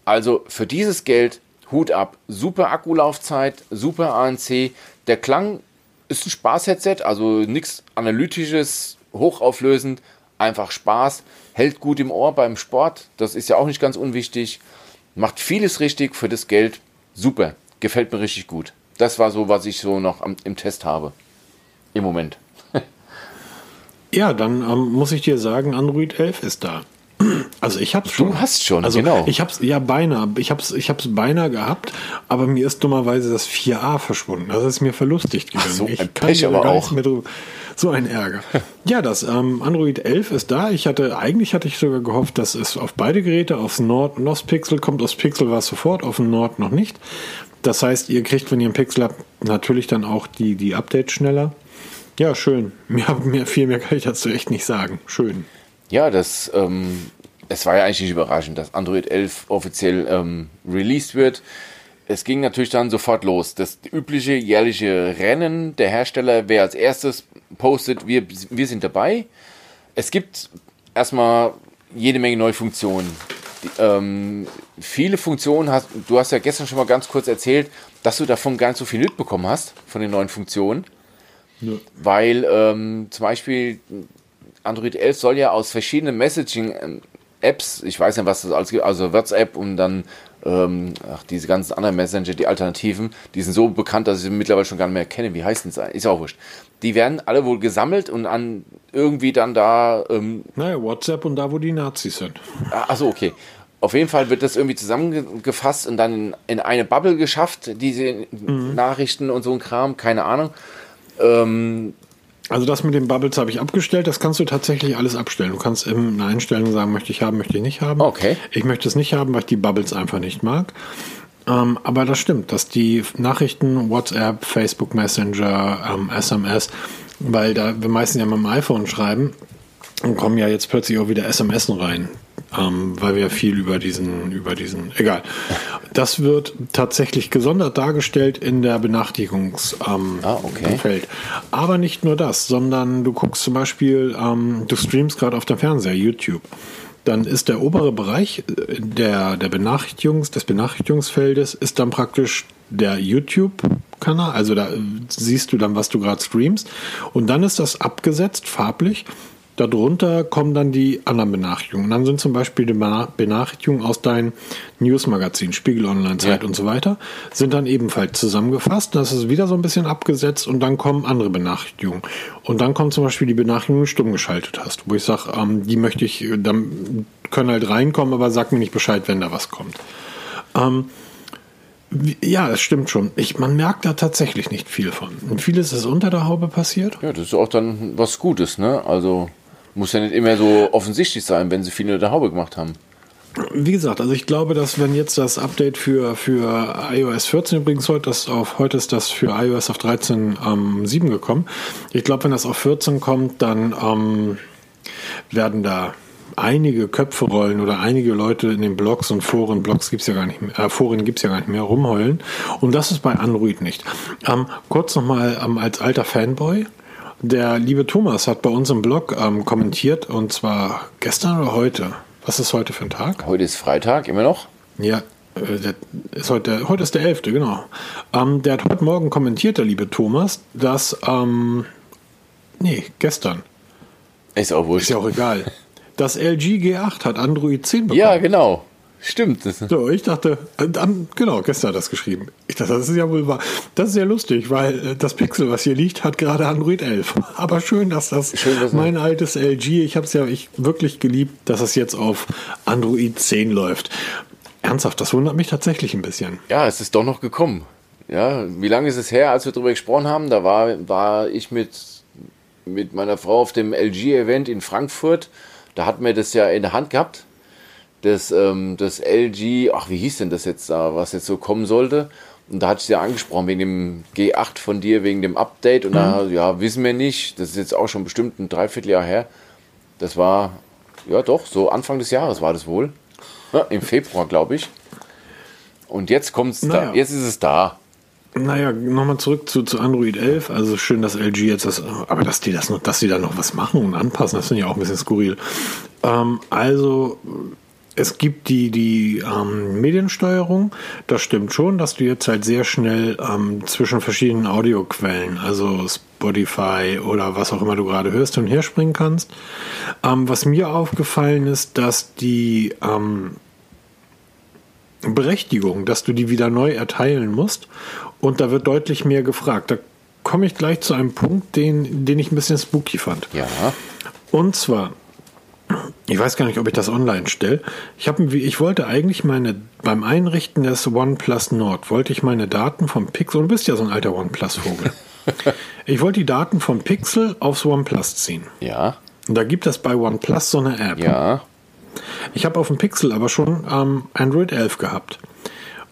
Also für dieses Geld Hut ab. Super Akkulaufzeit, super ANC. Der Klang ist ein Spaß-Headset, also nichts Analytisches, hochauflösend, einfach Spaß. Hält gut im Ohr beim Sport, das ist ja auch nicht ganz unwichtig. Macht vieles richtig für das Geld. Super, gefällt mir richtig gut. Das war so, was ich so noch am, im Test habe. Im Moment. ja, dann ähm, muss ich dir sagen, Android 11 ist da. Also ich hab's schon. Du hast schon, also genau. Ich hab's ja beinahe. Ich hab's, ich hab's beinahe gehabt, aber mir ist dummerweise das 4a verschwunden. Das ist mir verlustig gegangen. Ach so, ich ein Pech aber auch. So ein Ärger. ja, das ähm, Android 11 ist da. Ich hatte, eigentlich hatte ich sogar gehofft, dass es auf beide Geräte, aufs Nord und aufs Pixel kommt. Aufs Pixel war es sofort, auf dem Nord noch nicht. Das heißt, ihr kriegt, wenn ihr ein Pixel habt, natürlich dann auch die, die Updates schneller. Ja, schön. Mehr, mehr, viel mehr kann ich dazu echt nicht sagen. Schön. Ja, das ähm, es war ja eigentlich nicht überraschend, dass Android 11 offiziell ähm, released wird. Es ging natürlich dann sofort los. Das übliche jährliche Rennen der Hersteller, wer als erstes postet, wir, wir sind dabei. Es gibt erstmal jede Menge neue Funktionen. Die, ähm, viele Funktionen hast du hast ja gestern schon mal ganz kurz erzählt, dass du davon gar nicht so viel mitbekommen hast, von den neuen Funktionen. Ja. Weil ähm, zum Beispiel Android 11 soll ja aus verschiedenen Messaging ähm, Apps, ich weiß nicht, was das alles gibt, also WhatsApp und dann ähm, ach, diese ganzen anderen Messenger, die Alternativen, die sind so bekannt, dass ich sie mittlerweile schon gar nicht mehr kenne. Wie heißen sie? Ist auch wurscht. Die werden alle wohl gesammelt und an irgendwie dann da. Ähm, naja, WhatsApp und da, wo die Nazis sind. Achso, okay. Auf jeden Fall wird das irgendwie zusammengefasst und dann in, in eine Bubble geschafft, diese mhm. Nachrichten und so ein Kram, keine Ahnung. Ähm, Also das mit den Bubbles habe ich abgestellt. Das kannst du tatsächlich alles abstellen. Du kannst in einer Einstellung sagen, möchte ich haben, möchte ich nicht haben. Okay. Ich möchte es nicht haben, weil ich die Bubbles einfach nicht mag. Ähm, aber das stimmt, dass die Nachrichten, WhatsApp, Facebook Messenger, ähm, SMS, weil da wir meistens ja mit dem iPhone schreiben, kommen ja jetzt plötzlich auch wieder SMS rein, ähm, weil wir viel über diesen, über diesen, egal. Das wird tatsächlich gesondert dargestellt in der Benachrichtigungsfeld. Ähm, Ah, okay. Aber nicht nur das, sondern du guckst zum Beispiel, ähm, du streamst gerade auf dem Fernseher, YouTube. Dann ist der obere Bereich äh, der, der Benachrichtigungs, des Benachrichtigungsfeldes ist dann praktisch der YouTube-Kanal. Also da äh, siehst du dann, was du gerade streamst. Und dann ist das abgesetzt, farblich. Darunter kommen dann die anderen Benachrichtigungen. Dann sind zum Beispiel die Bena- Benachrichtigungen aus deinem Newsmagazin, Spiegel Online, Zeit Ja. und so weiter, sind dann ebenfalls zusammengefasst. Das ist wieder so ein bisschen abgesetzt und dann kommen andere Benachrichtigungen. Und dann kommt zum Beispiel die Benachrichtigung, die du stumm geschaltet hast, wo ich sage, ähm, die möchte ich, dann können halt reinkommen, aber sag mir nicht Bescheid, wenn da was kommt. Ähm, ja, es stimmt schon. Ich, man merkt da tatsächlich nicht viel von. Und vieles ist unter der Haube passiert. Ja, das ist auch dann was Gutes, ne? Also muss ja nicht immer so offensichtlich sein, wenn sie viel unter der Haube gemacht haben. Wie gesagt, also ich glaube, dass wenn jetzt das Update für, für iOS 14 übrigens heute, das auf, heute ist das für iOS auf 13.7 ähm, gekommen. Ich glaube, wenn das auf 14 kommt, dann ähm, werden da einige Köpfe rollen oder einige Leute in den Blogs und Foren, Blogs gibt's ja gar nicht mehr, äh, Foren gibt's ja gar nicht mehr, rumheulen. Und das ist bei Android nicht. Ähm, kurz nochmal ähm, als alter Fanboy. Der liebe Thomas hat bei uns im Blog ähm, kommentiert und zwar gestern oder heute. Was ist heute für ein Tag? Heute ist Freitag, immer noch. Ja, äh, ist heute, heute ist der 11., genau. Ähm, der hat heute Morgen kommentiert, der liebe Thomas, dass, ähm, nee, gestern, Ist auch ist wurscht. ja auch egal, das LG G8 hat Android 10 bekommen. Ja, genau. Stimmt. Das, So, ich dachte, äh, dann, genau, gestern hat das geschrieben. Ich dachte, das ist ja wohl wahr. Das ist ja lustig, weil äh, das Pixel, was hier liegt, hat gerade Android 11. Aber schön, dass das Schön, dass- mein altes LG, ich habe es ja ich wirklich geliebt, dass es jetzt auf Android 10 läuft. Ernsthaft, das wundert mich tatsächlich ein bisschen. ja, es ist doch noch gekommen. Ja, wie lange ist es her, als wir darüber gesprochen haben? Da war, war ich mit, mit meiner Frau auf dem LG-Event in Frankfurt. Da hatten wir das ja in der Hand gehabt. Das, ähm, das LG, ach, wie hieß denn das jetzt da, was jetzt so kommen sollte? Und da hatte ich ja angesprochen wegen dem G8 von dir, wegen dem Update. Und da, ja, wissen wir nicht. Das ist jetzt auch schon bestimmt ein Dreivierteljahr her. Das war, ja doch, so Anfang des Jahres war das wohl. Ja, Im Februar, glaube ich. Und jetzt kommt's Naja. da. Jetzt ist es da. Naja, nochmal zurück zu, zu Android 11. Also schön, dass LG jetzt das, aber dass die das noch, dass die da noch was machen und anpassen, das finde ich auch ein bisschen skurril. Ähm, also, es gibt die, die ähm, Mediensteuerung. Das stimmt schon, dass du jetzt halt sehr schnell ähm, zwischen verschiedenen Audioquellen, also Spotify oder was auch immer du gerade hörst, und her springen kannst. Ähm, was mir aufgefallen ist, dass die ähm, Berechtigung, dass du die wieder neu erteilen musst. Und da wird deutlich mehr gefragt. Da komme ich gleich zu einem Punkt, den, den ich ein bisschen spooky fand. Ja. Und zwar, ich weiß gar nicht, ob ich das online stelle. Ich, hab, ich wollte eigentlich meine, beim Einrichten des OnePlus Nord, wollte ich meine Daten vom Pixel, du bist ja so ein alter OnePlus-Vogel. ich wollte die Daten vom Pixel aufs OnePlus ziehen. Ja. Und da gibt es bei OnePlus so eine App. Ja. Ich habe auf dem Pixel aber schon ähm, Android 11 gehabt.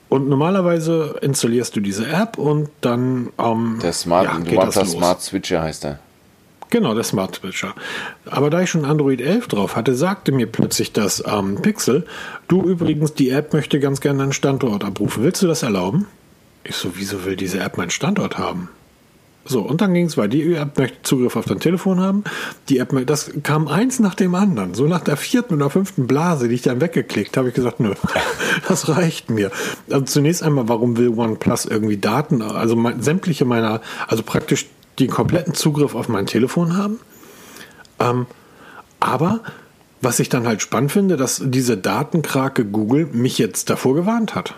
Und normalerweise installierst du diese App und dann ähm, Der Smart, ja, geht das OnePlus. Smart Switcher heißt er. Genau, der Smart Switcher. Aber da ich schon Android 11 drauf hatte, sagte mir plötzlich das ähm, Pixel, du übrigens, die App möchte ganz gerne einen Standort abrufen. Willst du das erlauben? Ich so, wieso will diese App meinen Standort haben? So, und dann ging es weiter. Die App möchte Zugriff auf dein Telefon haben. Die App, das kam eins nach dem anderen. So nach der vierten oder fünften Blase, die ich dann weggeklickt habe, ich gesagt, nö, das reicht mir. Also zunächst einmal, warum will OnePlus irgendwie Daten, also sämtliche meiner, also praktisch den kompletten Zugriff auf mein Telefon haben? Ähm, aber was ich dann halt spannend finde, dass diese Datenkrake Google mich jetzt davor gewarnt hat.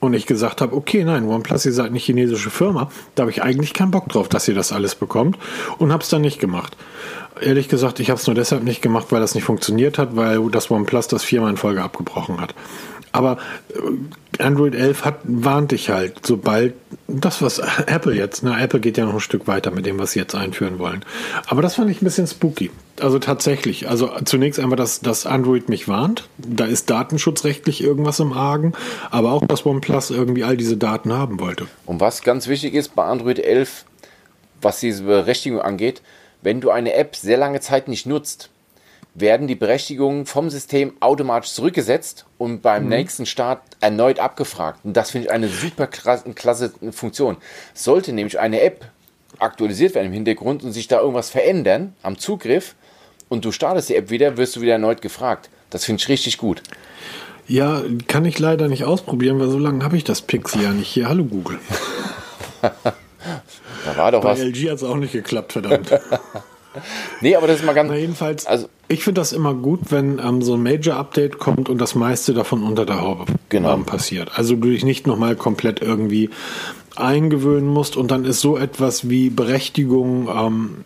Und ich gesagt habe, okay, nein, OnePlus, ihr seid eine chinesische Firma. Da habe ich eigentlich keinen Bock drauf, dass ihr das alles bekommt. Und habe es dann nicht gemacht. Ehrlich gesagt, ich habe es nur deshalb nicht gemacht, weil das nicht funktioniert hat, weil das OnePlus das viermal in Folge abgebrochen hat. Aber äh, Android 11 hat, warnt dich halt, sobald das, was Apple jetzt, na, Apple geht ja noch ein Stück weiter mit dem, was sie jetzt einführen wollen. Aber das fand ich ein bisschen spooky. Also tatsächlich. Also zunächst einmal, dass, dass Android mich warnt. Da ist datenschutzrechtlich irgendwas im Argen. Aber auch, dass OnePlus irgendwie all diese Daten haben wollte. Und was ganz wichtig ist bei Android 11, was diese Berechtigung angeht, wenn du eine App sehr lange Zeit nicht nutzt, werden die Berechtigungen vom System automatisch zurückgesetzt und beim mhm. nächsten Start erneut abgefragt. Und das finde ich eine super klasse Funktion. Sollte nämlich eine App aktualisiert werden im Hintergrund und sich da irgendwas verändern am Zugriff und du startest die App wieder, wirst du wieder erneut gefragt. Das finde ich richtig gut. Ja, kann ich leider nicht ausprobieren, weil so lange habe ich das Pixel ja nicht hier. Hallo Google. da war doch Bei was. LG hat es auch nicht geklappt, verdammt. nee, aber das ist mal ganz. Na jedenfalls, also, ich finde das immer gut, wenn ähm, so ein Major-Update kommt und das meiste davon unter der Haube genau. ähm, passiert. Also du dich nicht nochmal komplett irgendwie eingewöhnen musst und dann ist so etwas wie Berechtigung, ähm,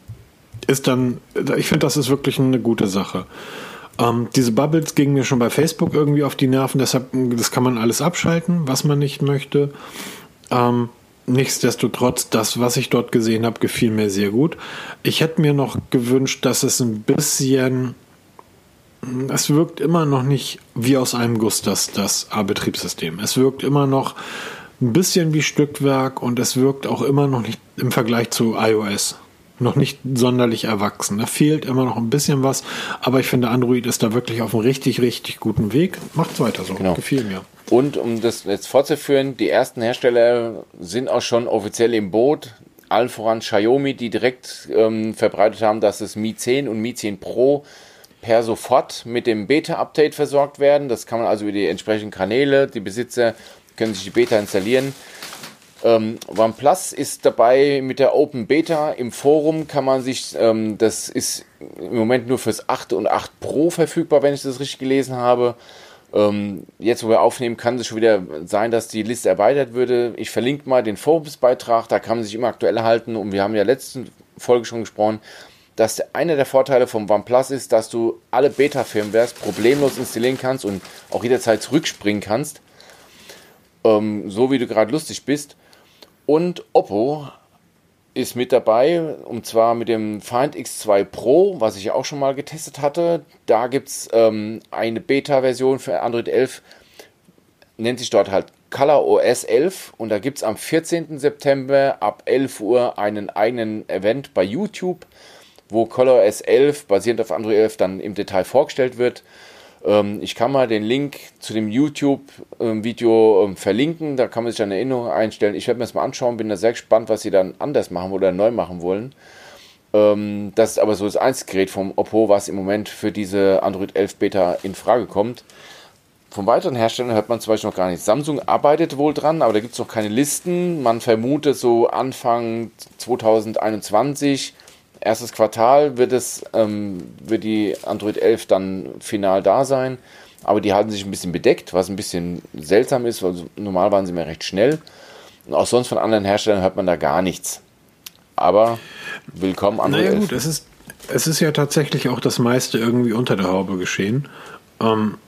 ist dann, ich finde, das ist wirklich eine gute Sache. Ähm, diese Bubbles gingen mir schon bei Facebook irgendwie auf die Nerven, deshalb, das kann man alles abschalten, was man nicht möchte. Ähm, Nichtsdestotrotz, das, was ich dort gesehen habe, gefiel mir sehr gut. Ich hätte mir noch gewünscht, dass es ein bisschen. Es wirkt immer noch nicht wie aus einem Guss, das, das A-Betriebssystem. Es wirkt immer noch ein bisschen wie Stückwerk und es wirkt auch immer noch nicht im Vergleich zu iOS noch nicht sonderlich erwachsen. Da fehlt immer noch ein bisschen was, aber ich finde, Android ist da wirklich auf einem richtig, richtig guten Weg. Macht's weiter so. Genau. Gefiel mir. Und um das jetzt fortzuführen, die ersten Hersteller sind auch schon offiziell im Boot. Allen voran Xiaomi, die direkt ähm, verbreitet haben, dass das Mi 10 und Mi 10 Pro per sofort mit dem Beta-Update versorgt werden. Das kann man also über die entsprechenden Kanäle, die Besitzer können sich die Beta installieren. Ähm, OnePlus ist dabei mit der Open Beta. Im Forum kann man sich, ähm, das ist im Moment nur fürs 8 und 8 Pro verfügbar, wenn ich das richtig gelesen habe. Ähm, jetzt, wo wir aufnehmen, kann es schon wieder sein, dass die Liste erweitert würde. Ich verlinke mal den Forumsbeitrag, da kann man sich immer aktuell halten. Und wir haben ja letzten Folge schon gesprochen, dass einer der Vorteile vom OnePlus ist, dass du alle Beta-Firmwares problemlos installieren kannst und auch jederzeit zurückspringen kannst. Ähm, so wie du gerade lustig bist. Und Oppo ist mit dabei, und zwar mit dem Find X2 Pro, was ich auch schon mal getestet hatte. Da gibt es ähm, eine Beta-Version für Android 11, nennt sich dort halt Color OS 11 und da gibt es am 14. September ab 11 Uhr einen eigenen Event bei YouTube, wo Color OS 11 basierend auf Android 11 dann im Detail vorgestellt wird. Ähm, ich kann mal den Link zu dem YouTube-Video ähm, verlinken, da kann man sich dann Erinnerungen einstellen. Ich werde mir das mal anschauen, bin da sehr gespannt, was sie dann anders machen oder neu machen wollen. Ähm, das ist aber so das Einzelgerät vom Oppo, was im Moment für diese Android 11 Beta in Frage kommt. Von weiteren Herstellern hört man zum Beispiel noch gar nicht. Samsung arbeitet wohl dran, aber da gibt es noch keine Listen. Man vermutet so Anfang 2021 erstes Quartal wird es, ähm, wird die Android 11 dann final da sein. Aber die halten sich ein bisschen bedeckt, was ein bisschen seltsam ist, weil normal waren sie mir recht schnell. Und auch sonst von anderen Herstellern hört man da gar nichts. Aber willkommen Android naja, 11. gut, es ist, es ist ja tatsächlich auch das meiste irgendwie unter der Haube geschehen. Ähm,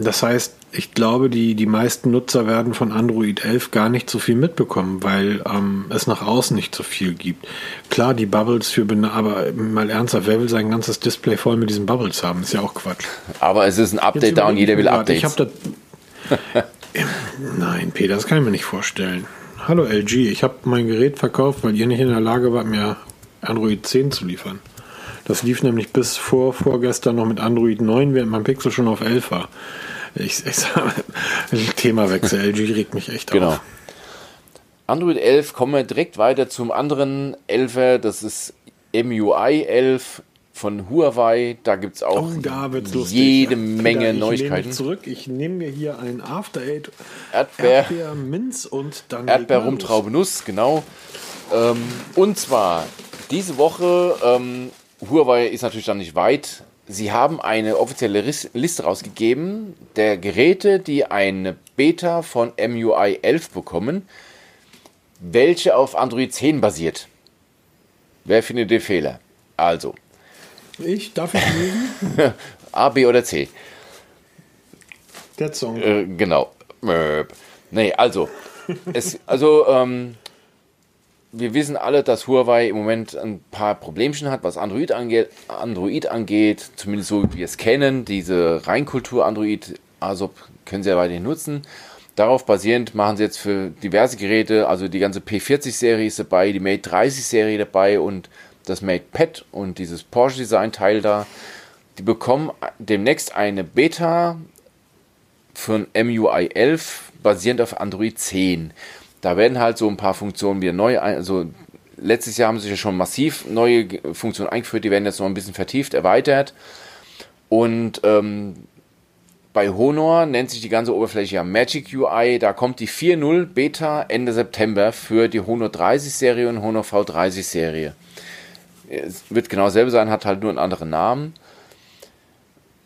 das heißt, ich glaube, die, die meisten Nutzer werden von Android 11 gar nicht so viel mitbekommen, weil ähm, es nach außen nicht so viel gibt. Klar, die Bubbles für, aber mal ernsthaft, wer will sein ganzes Display voll mit diesen Bubbles haben? Ist ja auch Quatsch. Aber es ist ein Update da und jeder will Updates. Ich habe das. Nein, Peter, das kann ich mir nicht vorstellen. Hallo LG, ich habe mein Gerät verkauft, weil ihr nicht in der Lage wart, mir Android 10 zu liefern. Das lief nämlich bis vor vorgestern noch mit Android 9, während mein Pixel schon auf 11 war. Ich, ich sage, Themawechsel, LG regt mich echt genau. auf. Android 11 kommen wir direkt weiter zum anderen 11er, das ist MUI 11 von Huawei. Da gibt es auch oh, jede Menge ich Neuigkeiten. Zurück. Ich nehme mir hier ein After Eight Erdbeer, Erdbeer Minz und dann Erdbeer Rumtraube Nuss, genau. Ähm, und zwar diese Woche, ähm, Huawei ist natürlich dann nicht weit Sie haben eine offizielle Liste rausgegeben der Geräte, die eine Beta von MUI 11 bekommen, welche auf Android 10 basiert. Wer findet den Fehler? Also. Ich, darf ich lesen? A, B oder C? Der Song. Äh, genau. Nee, also. es, also, ähm, wir wissen alle, dass Huawei im Moment ein paar Problemchen hat, was Android angeht, Android angeht, zumindest so wie wir es kennen. Diese Reinkultur Android, also können sie ja weiterhin nutzen. Darauf basierend machen sie jetzt für diverse Geräte, also die ganze P40-Serie ist dabei, die Mate 30-Serie dabei und das Mate Pad und dieses Porsche-Design-Teil da. Die bekommen demnächst eine Beta von MUI 11 basierend auf Android 10. Da werden halt so ein paar Funktionen wieder neu, also letztes Jahr haben sie ja schon massiv neue Funktionen eingeführt, die werden jetzt noch ein bisschen vertieft, erweitert. Und ähm, bei Honor nennt sich die ganze Oberfläche ja Magic UI. Da kommt die 4.0 Beta Ende September für die Honor 30 Serie und Honor V30 Serie. Es wird genau dasselbe sein, hat halt nur einen anderen Namen.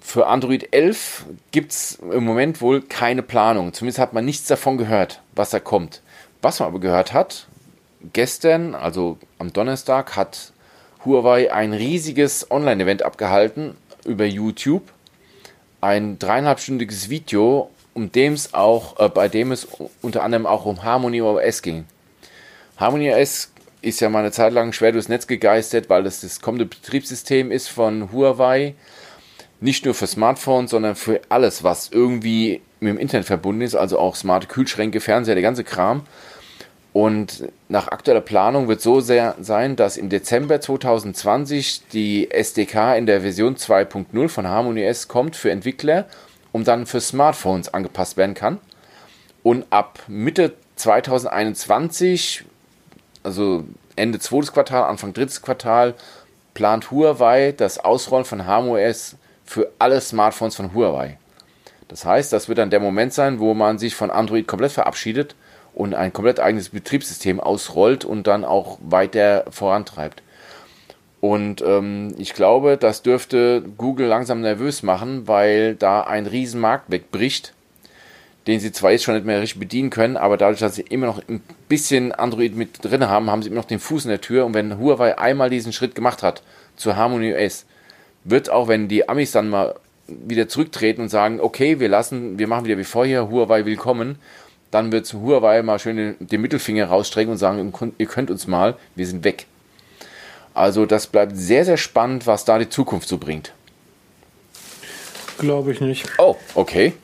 Für Android 11 gibt es im Moment wohl keine Planung. Zumindest hat man nichts davon gehört, was da kommt. Was man aber gehört hat, gestern, also am Donnerstag, hat Huawei ein riesiges Online-Event abgehalten über YouTube. Ein dreieinhalbstündiges Video, um dem es auch, äh, bei dem es unter anderem auch um Harmony OS ging. Harmony OS ist ja mal eine Zeit lang schwer durchs Netz gegeistert, weil das das kommende Betriebssystem ist von Huawei. Nicht nur für Smartphones, sondern für alles, was irgendwie mit dem Internet verbunden ist, also auch smarte Kühlschränke, Fernseher, der ganze Kram. Und nach aktueller Planung wird so sehr sein, dass im Dezember 2020 die SDK in der Version 2.0 von HarmonyOS kommt für Entwickler und dann für Smartphones angepasst werden kann. Und ab Mitte 2021, also Ende zweites Quartal, Anfang drittes Quartal, plant Huawei das Ausrollen von HarmonyOS für alle Smartphones von Huawei. Das heißt, das wird dann der Moment sein, wo man sich von Android komplett verabschiedet und ein komplett eigenes Betriebssystem ausrollt und dann auch weiter vorantreibt. Und ähm, ich glaube, das dürfte Google langsam nervös machen, weil da ein Riesenmarkt wegbricht, den sie zwar jetzt schon nicht mehr richtig bedienen können, aber dadurch, dass sie immer noch ein bisschen Android mit drin haben, haben sie immer noch den Fuß in der Tür. Und wenn Huawei einmal diesen Schritt gemacht hat zu Harmony OS, wird auch, wenn die Amis dann mal wieder zurücktreten und sagen, okay, wir lassen, wir machen wieder wie vorher, Huawei willkommen, dann wird Huawei mal schön den, den Mittelfinger rausstrecken und sagen, ihr könnt uns mal, wir sind weg. Also das bleibt sehr, sehr spannend, was da die Zukunft so bringt. Glaube ich nicht. Oh, okay.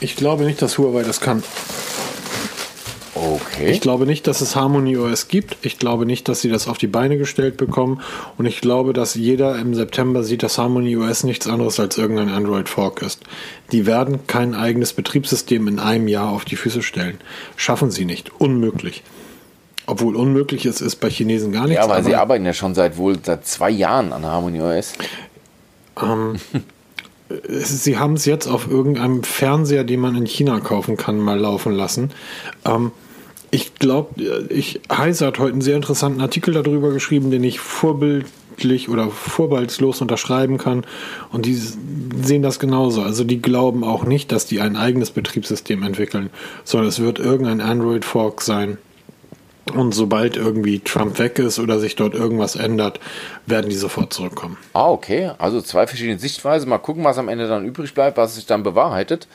Ich glaube nicht, dass Huawei das kann. Okay. Ich glaube nicht, dass es Harmony OS gibt. Ich glaube nicht, dass sie das auf die Beine gestellt bekommen. Und ich glaube, dass jeder im September sieht, dass Harmony OS nichts anderes als irgendein Android Fork ist. Die werden kein eigenes Betriebssystem in einem Jahr auf die Füße stellen. Schaffen sie nicht. Unmöglich. Obwohl unmöglich ist, ist bei Chinesen gar nichts. Ja, weil sie arbeiten ja schon seit wohl seit zwei Jahren an Harmony OS. Ähm, sie haben es jetzt auf irgendeinem Fernseher, den man in China kaufen kann, mal laufen lassen. Ähm, ich glaube, ich, Heise hat heute einen sehr interessanten Artikel darüber geschrieben, den ich vorbildlich oder vorbehaltslos unterschreiben kann. Und die sehen das genauso. Also die glauben auch nicht, dass die ein eigenes Betriebssystem entwickeln, sondern es wird irgendein Android-Fork sein. Und sobald irgendwie Trump weg ist oder sich dort irgendwas ändert, werden die sofort zurückkommen. Ah, okay. Also zwei verschiedene Sichtweisen. Mal gucken, was am Ende dann übrig bleibt, was sich dann bewahrheitet.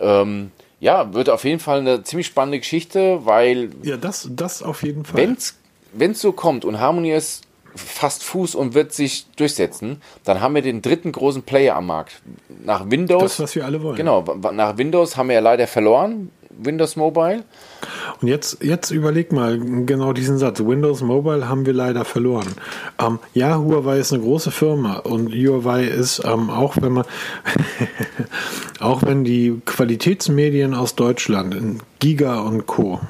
Ähm, ja, wird auf jeden Fall eine ziemlich spannende Geschichte, weil. Ja, das, das auf jeden Fall. Wenn es so kommt und Harmony ist fast Fuß und wird sich durchsetzen, dann haben wir den dritten großen Player am Markt. Nach Windows. Das, was wir alle wollen. Genau, nach Windows haben wir ja leider verloren. Windows Mobile. Und jetzt, jetzt überleg mal genau diesen Satz. Windows Mobile haben wir leider verloren. Ähm, ja, Huawei ist eine große Firma und Huawei ist, ähm, auch wenn man, auch wenn die Qualitätsmedien aus Deutschland, in Giga und Co.,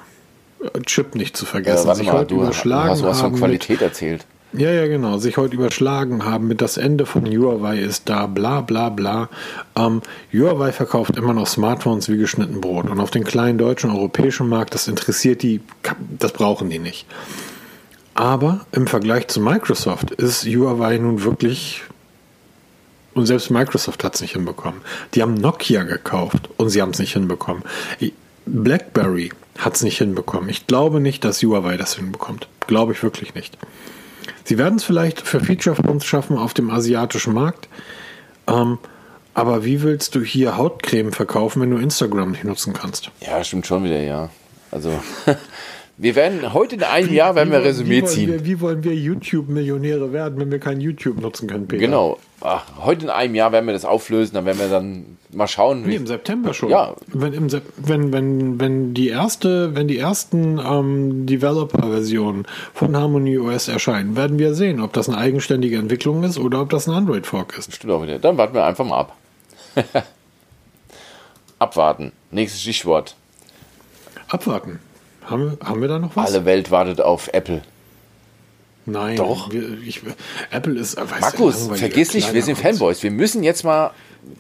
Chip nicht zu vergessen, ja, sich mal, du, überschlagen du hast von Qualität erzählt. Ja, ja, genau. Sich heute überschlagen haben mit das Ende von Huawei ist da, bla bla bla. Ähm, Huawei verkauft immer noch Smartphones wie geschnitten Brot. Und auf den kleinen deutschen europäischen Markt, das interessiert die, das brauchen die nicht. Aber im Vergleich zu Microsoft ist Huawei nun wirklich. Und selbst Microsoft hat es nicht hinbekommen. Die haben Nokia gekauft und sie haben es nicht hinbekommen. BlackBerry hat es nicht hinbekommen. Ich glaube nicht, dass Huawei das hinbekommt. Glaube ich wirklich nicht. Sie werden es vielleicht für Feature Phones schaffen auf dem asiatischen Markt. Ähm, aber wie willst du hier Hautcreme verkaufen, wenn du Instagram nicht nutzen kannst? Ja, stimmt schon wieder, ja. Also Wir werden heute in einem Jahr werden wir Resümee wie ziehen. Wollen wir, wie wollen wir YouTube-Millionäre werden, wenn wir kein YouTube nutzen können, Peter? Genau. Ach, heute in einem Jahr werden wir das auflösen, dann werden wir dann mal schauen. Nee, Wie, im September schon. Ja. Wenn, im Sep wenn, wenn, wenn die erste, wenn die ersten ähm, Developer-Versionen von Harmony OS erscheinen, werden wir sehen, ob das eine eigenständige Entwicklung ist oder ob das ein Android-Fork ist. stimmt auch wieder. Dann warten wir einfach mal ab. Abwarten. Nächstes Stichwort. Abwarten. Haben wir, haben wir da noch was? Alle Welt wartet auf Apple. Nein. Doch. Wir, ich, Apple ist. Markus, langweiliger vergiss nicht, wir sind. Fanboys. Wir müssen jetzt mal.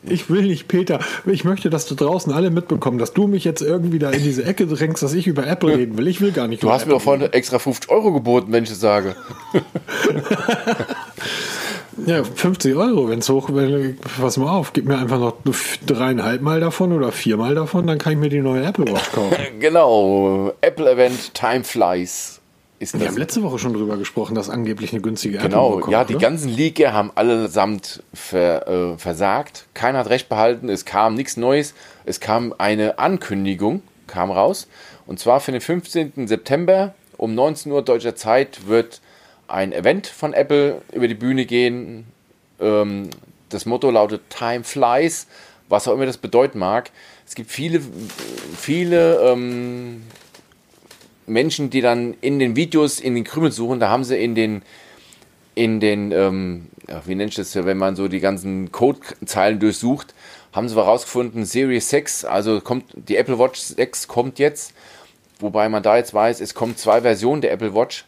Ich will nicht, Peter. Ich möchte, dass du draußen alle mitbekommen, dass du mich jetzt irgendwie da in diese Ecke drängst, dass ich über Apple reden will. Ich will gar nicht Du über hast mir Apple doch vorhin extra 50 Euro geboten, wenn ich das sage. Ja, 50 Euro, wenn es hoch, wenn, pass mal auf, gib mir einfach noch dreieinhalb Mal davon oder viermal davon, dann kann ich mir die neue Apple Watch kaufen. Genau. Apple Event Time Flies. Ist Wir haben letzte Woche schon drüber gesprochen, dass angeblich eine günstige Apple Genau, bekommt, ja, die oder? ganzen Leaker haben allesamt ver, äh, versagt. Keiner hat recht behalten, es kam nichts Neues. Es kam eine Ankündigung, kam raus. Und zwar für den 15. September um 19 Uhr deutscher Zeit wird ein Event von Apple über die Bühne gehen. Ähm, das Motto lautet Time Flies, was auch immer das bedeuten mag. Es gibt viele, viele ähm, Menschen, die dann in den Videos in den Krümel suchen. Da haben sie in den in den, ähm, wie nennt ich das, wenn man so die ganzen Codezeilen durchsucht, haben sie herausgefunden, Series 6, also kommt die Apple Watch 6 kommt jetzt, wobei man da jetzt weiß, es kommen zwei Versionen der Apple Watch.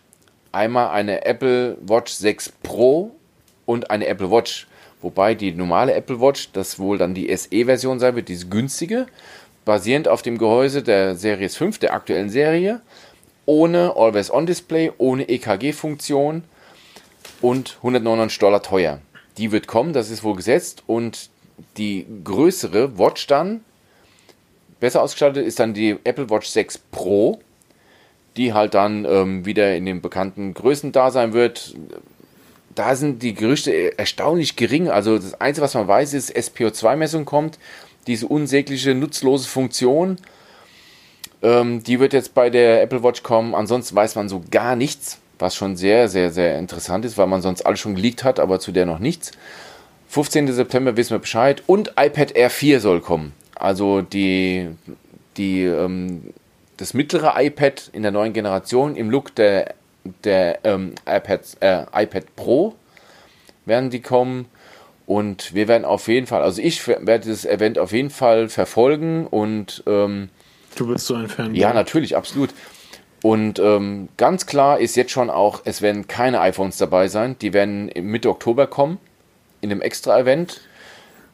Einmal eine Apple Watch 6 Pro und eine Apple Watch, wobei die normale Apple Watch, das wohl dann die SE-Version sein wird, diese günstige, basierend auf dem Gehäuse der Series 5, der aktuellen Serie, ohne Always-On-Display, ohne EKG-Funktion und 199 Dollar teuer. Die wird kommen, das ist wohl gesetzt. Und die größere Watch dann, besser ausgestattet, ist dann die Apple Watch 6 Pro, die halt dann ähm, wieder in den bekannten Größen da sein wird. Da sind die Gerüchte erstaunlich gering. Also das Einzige, was man weiß, ist, SPO2-Messung kommt. Diese unsägliche, nutzlose Funktion, ähm, die wird jetzt bei der Apple Watch kommen. Ansonsten weiß man so gar nichts, was schon sehr, sehr, sehr interessant ist, weil man sonst alles schon geleakt hat, aber zu der noch nichts. 15. September wissen wir Bescheid. Und iPad Air 4 soll kommen. Also die, die, ähm, das mittlere iPad in der neuen Generation im Look der, der ähm, iPad, äh, iPad Pro werden die kommen. Und wir werden auf jeden Fall, also ich werde das Event auf jeden Fall verfolgen und ähm, Du bist so ein Fan. ja, natürlich, absolut. Und ähm, ganz klar ist jetzt schon auch, es werden keine iPhones dabei sein. Die werden Mitte Oktober kommen, in einem Extra-Event.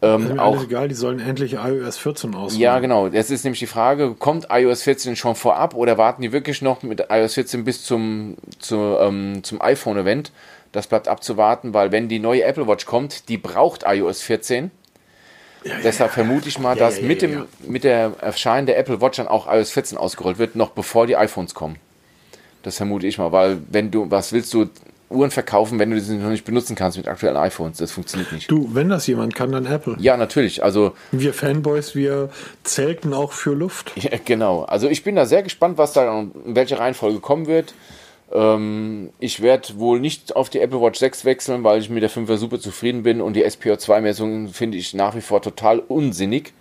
Ähm, auch alles egal, die sollen endlich iOS 14 ausrollen. ja, genau. Jetzt ist nämlich die Frage, kommt iOS 14 schon vorab oder warten die wirklich noch mit iOS 14 bis zum, zu, ähm, zum iPhone-Event? Das bleibt abzuwarten, weil wenn die neue Apple Watch kommt, die braucht iOS 14. Deshalb vermute ich mal, Ja, dass ja, ja, mit, dem, ja. mit der Erscheinen der Apple Watch dann auch iOS 14 ausgerollt wird, noch bevor die iPhones kommen. Das vermute ich mal, weil wenn du, was willst du Uhren verkaufen, wenn du sie noch nicht benutzen kannst mit aktuellen iPhones? Das funktioniert nicht. Du, wenn das jemand kann, dann Apple. Ja, natürlich. Also Wir Fanboys, wir zelten auch für Luft. Ja, genau. Also ich bin da sehr gespannt, was da in welche Reihenfolge kommen wird. Ähm, ich werde wohl nicht auf die Apple Watch 6 wechseln, weil ich mit der 5er super zufrieden bin und die SPO2-Messung finde ich nach wie vor total unsinnig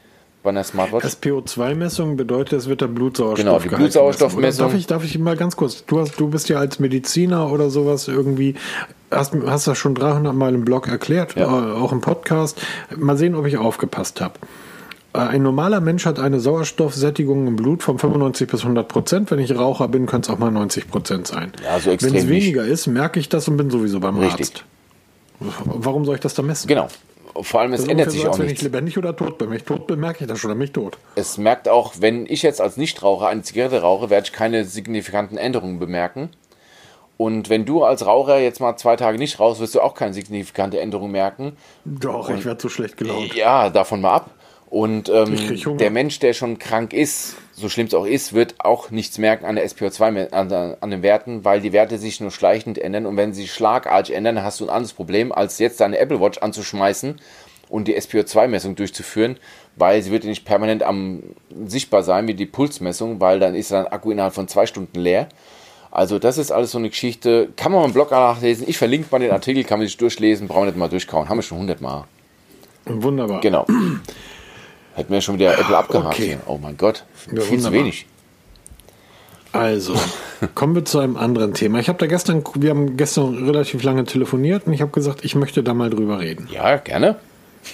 bei einer Smartwatch. SPO2-Messung bedeutet, es wird der Blutsauerstoff Genau, die Blutsauerstoffmessung. Darf ich, darf ich mal ganz kurz, du, hast, du bist ja als Mediziner oder sowas irgendwie, hast, hast das schon 300 Mal im Blog erklärt, Ja. äh, auch im Podcast. Mal sehen, ob ich aufgepasst habe. Äh, Ein normaler Mensch hat eine Sauerstoffsättigung im Blut von 95 bis 100 Prozent. Wenn ich Raucher bin, könnte es auch mal 90 Prozent sein. Ja, so Wenn es nicht. weniger ist, merke ich das und bin sowieso beim Richtig. Arzt. Warum soll ich das da messen? Genau. Vor allem, es ist ändert sich so, auch wenn ich nichts. lebendig oder tot bin. Wenn ich tot bin, merke ich das schon, dann bin ich tot. Es merkt auch, wenn ich jetzt als Nichtraucher eine Zigarette rauche, werde ich keine signifikanten Änderungen bemerken. Und wenn du als Raucher jetzt mal zwei Tage nicht raus, wirst du auch keine signifikante Änderung merken. Doch, ich werde so schlecht gelaunt. Ja, davon mal ab. Und ähm, Ich der Mensch, der schon krank ist, so schlimm es auch ist, wird auch nichts merken an der SPO2, me- an, an den Werten, weil die Werte sich nur schleichend ändern. Und wenn sie schlagartig ändern, dann hast du ein anderes Problem, als jetzt deine Apple Watch anzuschmeißen und die SPO2-Messung durchzuführen, weil sie wird nicht permanent am sichtbar sein wie die Pulsmessung, weil dann ist dein Akku innerhalb von zwei Stunden leer. Also das ist alles so eine Geschichte. Kann man im Blog nachlesen. Ich verlinke mal den Artikel, kann man sich durchlesen, brauchen nicht mal durchkauen. Haben wir schon 100 Mal. Wunderbar. Genau. Hätten wir schon wieder Apple abgehakt. Okay. Oh mein Gott, ja, viel zu wenig. Also, kommen wir zu einem anderen Thema. Ich habe da gestern, wir haben gestern relativ lange telefoniert und ich habe gesagt, ich möchte da mal drüber reden. Ja, gerne.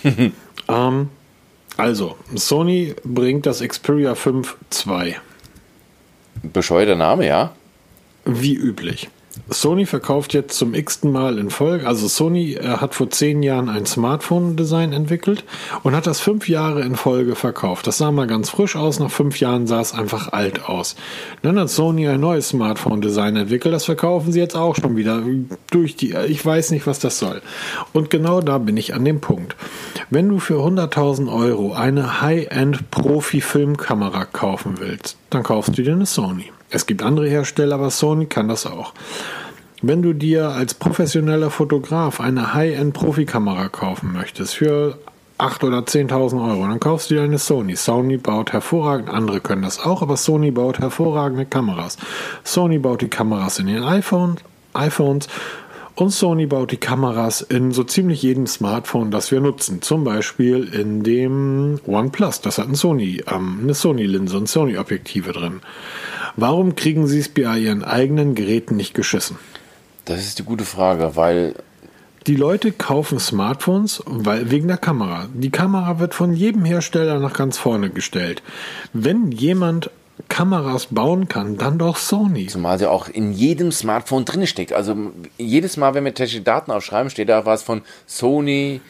ähm, also, Sony bringt das Xperia 5 2. Bescheuerter Name, ja. Wie üblich. Sony verkauft jetzt zum x-ten Mal in Folge. Also Sony äh, hat vor zehn Jahren ein Smartphone-Design entwickelt und hat das fünf Jahre in Folge verkauft. Das sah mal ganz frisch aus. Nach fünf Jahren sah es einfach alt aus. Dann hat Sony ein neues Smartphone-Design entwickelt. Das verkaufen sie jetzt auch schon wieder durch die. Ich weiß nicht, was das soll. Und genau da bin ich an dem Punkt. Wenn du für 100.000 Euro eine High-End-Profi-Filmkamera kaufen willst, dann kaufst du dir eine Sony. Es gibt andere Hersteller, aber Sony kann das auch. Wenn du dir als professioneller Fotograf eine High-End-Profikamera kaufen möchtest für 8.000 oder 10.000 Euro, dann kaufst du dir eine Sony. Sony baut hervorragend, andere können das auch, aber Sony baut hervorragende Kameras. Sony baut die Kameras in den iPhone, iPhones und Sony baut die Kameras in so ziemlich jedem Smartphone, das wir nutzen. Zum Beispiel in dem OnePlus. Das hat ein Sony, ähm, eine Sony-Linse und Sony-Objektive drin. Warum kriegen sie es bei ihren eigenen Geräten nicht geschissen? Das ist die gute Frage, weil die Leute kaufen Smartphones weil, wegen der Kamera. Die Kamera wird von jedem Hersteller nach ganz vorne gestellt. Wenn jemand Kameras bauen kann, dann doch Sony. Zumal sie auch in jedem Smartphone drin steckt. Also jedes Mal, wenn wir technische Daten aufschreiben, steht da was von Sony,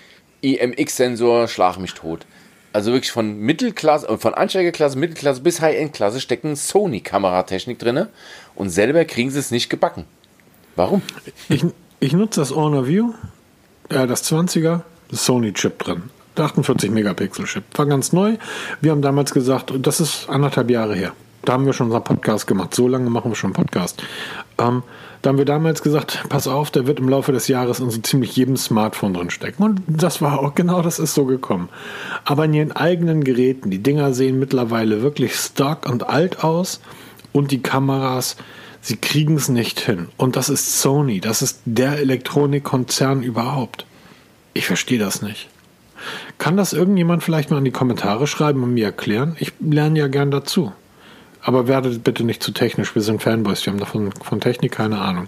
IMX-Sensor, schlag mich tot. Also wirklich von Mittelklasse, äh, von Einsteigerklasse, Mittelklasse bis High-End-Klasse stecken Sony-Kameratechnik drin und selber kriegen sie es nicht gebacken. Warum? Ich, ich nutze das Honor View, äh, das 20er, das Sony-Chip drin. Der 48 Megapixel-Chip. War ganz neu. Wir haben damals gesagt, das ist anderthalb Jahre her. Da haben wir schon unseren Podcast gemacht. So lange machen wir schon einen Podcast. Ähm, da haben wir damals gesagt, pass auf, der wird im Laufe des Jahres in so ziemlich jedem Smartphone drin stecken. Und das war auch genau, das ist so gekommen. Aber in ihren eigenen Geräten, die Dinger sehen mittlerweile wirklich stark und alt aus und die Kameras, sie kriegen es nicht hin. Und das ist Sony, das ist der Elektronikkonzern überhaupt. Ich verstehe das nicht. Kann das irgendjemand vielleicht mal in die Kommentare schreiben und mir erklären? Ich lerne ja gern dazu. Aber werdet bitte nicht zu technisch, wir sind Fanboys, wir haben davon von Technik keine Ahnung.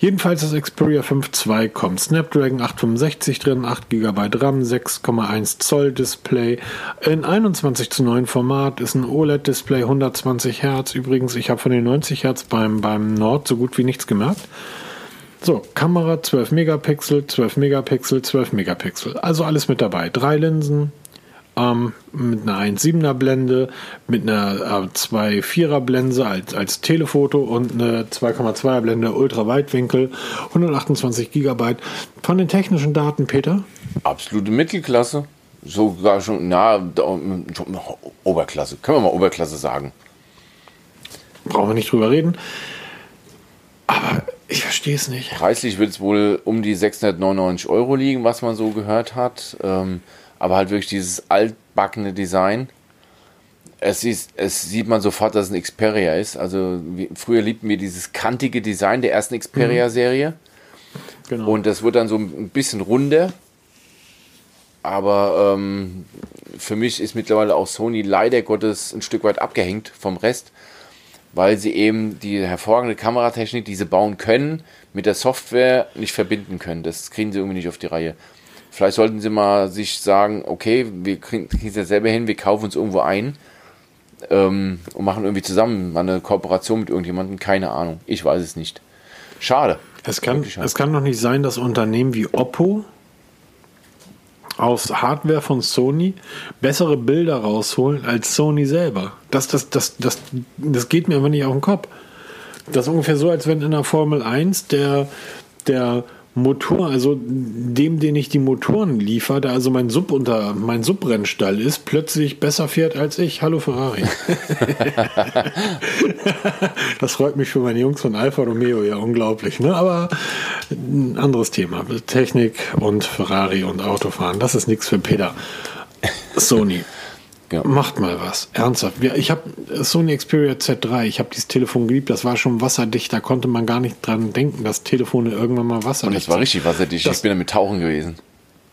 Jedenfalls das Xperia 5.2 kommt. Snapdragon 865 drin, 8 GB RAM, 6,1 Zoll Display. In 21 zu 9 Format ist ein OLED-Display, 120 Hertz. Übrigens, ich habe von den 90 Hertz beim, beim Nord so gut wie nichts gemerkt. So, Kamera 12 Megapixel, 12 Megapixel, 12 Megapixel. Also alles mit dabei. Drei Linsen, ähm, mit einer 1,7er Blende, mit einer äh, 2,4er Blende als, als Telefoto und eine 2,2er Blende Ultraweitwinkel, 128 GB. Von den technischen Daten, Peter? Absolute Mittelklasse. Sogar schon, na, Oberklasse. Können wir mal Oberklasse sagen. Brauchen wir nicht drüber reden. Aber ich verstehe es nicht. Preislich wird es wohl um die 699 Euro liegen, was man so gehört hat. Ähm, aber halt wirklich dieses altbackene Design. Es, ist, es sieht man sofort, dass es ein Xperia ist. Also wie, früher liebten wir dieses kantige Design der ersten Xperia-Serie. Genau. Und das wird dann so ein bisschen runder. Aber ähm, für mich ist mittlerweile auch Sony leider Gottes ein Stück weit abgehängt vom Rest, weil sie eben die hervorragende Kameratechnik, die sie bauen können, mit der Software nicht verbinden können. Das kriegen sie irgendwie nicht auf die Reihe. Vielleicht sollten sie mal sich sagen, okay, wir kriegen es ja selber hin, wir kaufen uns irgendwo ein ähm, und machen irgendwie zusammen mal eine Kooperation mit irgendjemandem. Keine Ahnung. Ich weiß es nicht. Schade. Es kann, es kann doch nicht sein, dass Unternehmen wie Oppo aus Hardware von Sony bessere Bilder rausholen als Sony selber. Das, das, das, das, das geht mir aber nicht auf den Kopf. Das ist ungefähr so, als wenn in der Formel 1 der, der Motor, also dem, den ich die Motoren liefere, da also mein Sub unter mein Subrennstall ist, plötzlich besser fährt als ich. Hallo Ferrari. das freut mich für meine Jungs von Alfa Romeo ja unglaublich, ne? Aber ein anderes Thema. Technik und Ferrari und Autofahren, das ist nichts für Peter. Sony. Ja. Macht mal was. Ernsthaft. Ich habe Sony Xperia Z3. Ich habe dieses Telefon geliebt. Das war schon wasserdicht. Da konnte man gar nicht dran denken, dass Telefone irgendwann mal wasserdicht Und das war richtig wasserdicht. Das, ich bin damit tauchen gewesen.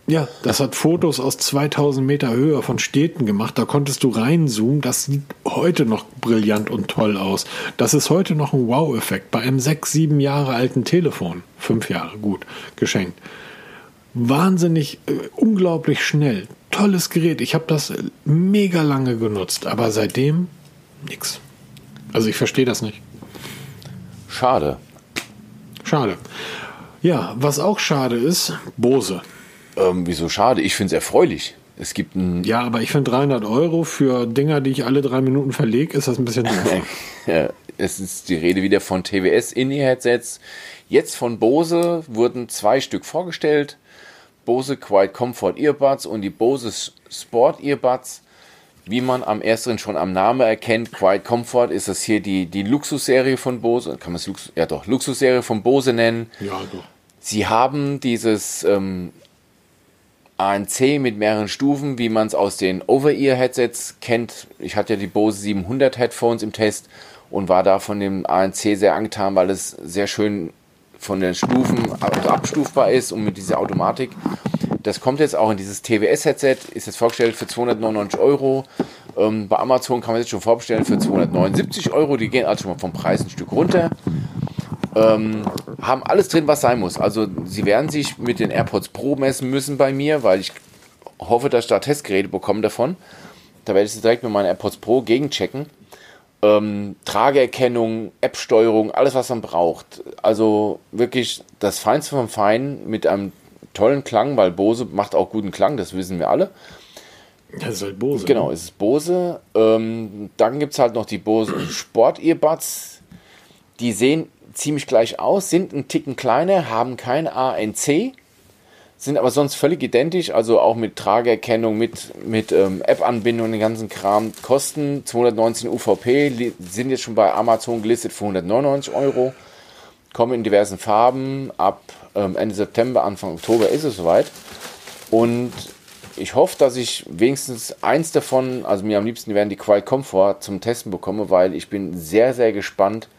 Ja, das hat Fotos aus 2000 Meter Höhe von Städten gemacht. Da konntest du reinzoomen. Das sieht heute noch brillant und toll aus. Das ist heute noch ein Wow-Effekt bei einem sechs, sieben Jahre alten Telefon. Fünf Jahre, gut, geschenkt. Wahnsinnig, äh, unglaublich schnell tolles Gerät. Ich habe das mega lange genutzt, aber seitdem nichts. Also ich verstehe das nicht. Schade. Schade. Ja, was auch schade ist, Bose. Ähm, wieso schade? Ich finde es erfreulich. Es gibt ein. Ja, aber ich finde 300 Euro für Dinger, die ich alle drei Minuten verlege, ist das ein bisschen ja, es ist die Rede wieder von TWS In-Ear-Headsets. Jetzt von Bose wurden zwei Stück vorgestellt. Bose Quiet Comfort Earbuds und die Bose Sport Earbuds. Wie man am ersten schon am Namen erkennt, Quiet Comfort ist das hier die, die Luxusserie von Bose. Kann man es Lux, ja doch, Luxusserie von Bose nennen. Ja, doch. Sie haben dieses ähm, ANC mit mehreren Stufen, wie man es aus den Over-Ear-Headsets kennt. Ich hatte ja die Bose 700 Headphones im Test und war da von dem ANC sehr angetan, weil es sehr schön von den Stufen abstufbar ist und mit dieser Automatik. Das kommt jetzt auch in dieses TWS-Headset, ist jetzt vorgestellt für 299 Euro. Ähm, bei Amazon kann man jetzt schon vorbestellen für 279 Euro. Die gehen also schon mal vom Preis ein Stück runter. Ähm, haben alles drin, was sein muss. Also sie werden sich mit den AirPods Pro messen müssen bei mir, weil ich hoffe, dass ich da Testgeräte bekomme davon. Da werde ich sie direkt mit meinen AirPods Pro gegenchecken ähm, Trageerkennung, App-Steuerung, alles, was man braucht. Also wirklich das Feinste vom Feinen mit einem tollen Klang, weil Bose macht auch guten Klang, das wissen wir alle. Das ist halt Bose. Genau, ne? es ist Bose. Ähm, dann gibt es halt noch die Bose Sport-Earbuds. Die sehen ziemlich gleich aus, sind ein Ticken kleiner, haben kein ANC sind aber sonst völlig identisch, also auch mit Trageerkennung, mit, mit ähm, App-Anbindung, den ganzen Kram. Kosten 219 UVP, sind jetzt schon bei Amazon gelistet für 199 Euro, kommen in diversen Farben. Ab ähm, Ende September, Anfang Oktober ist es soweit. Und ich hoffe, dass ich wenigstens eins davon, also mir am liebsten werden die Quiet Comfort zum Testen bekomme, weil ich bin sehr, sehr gespannt,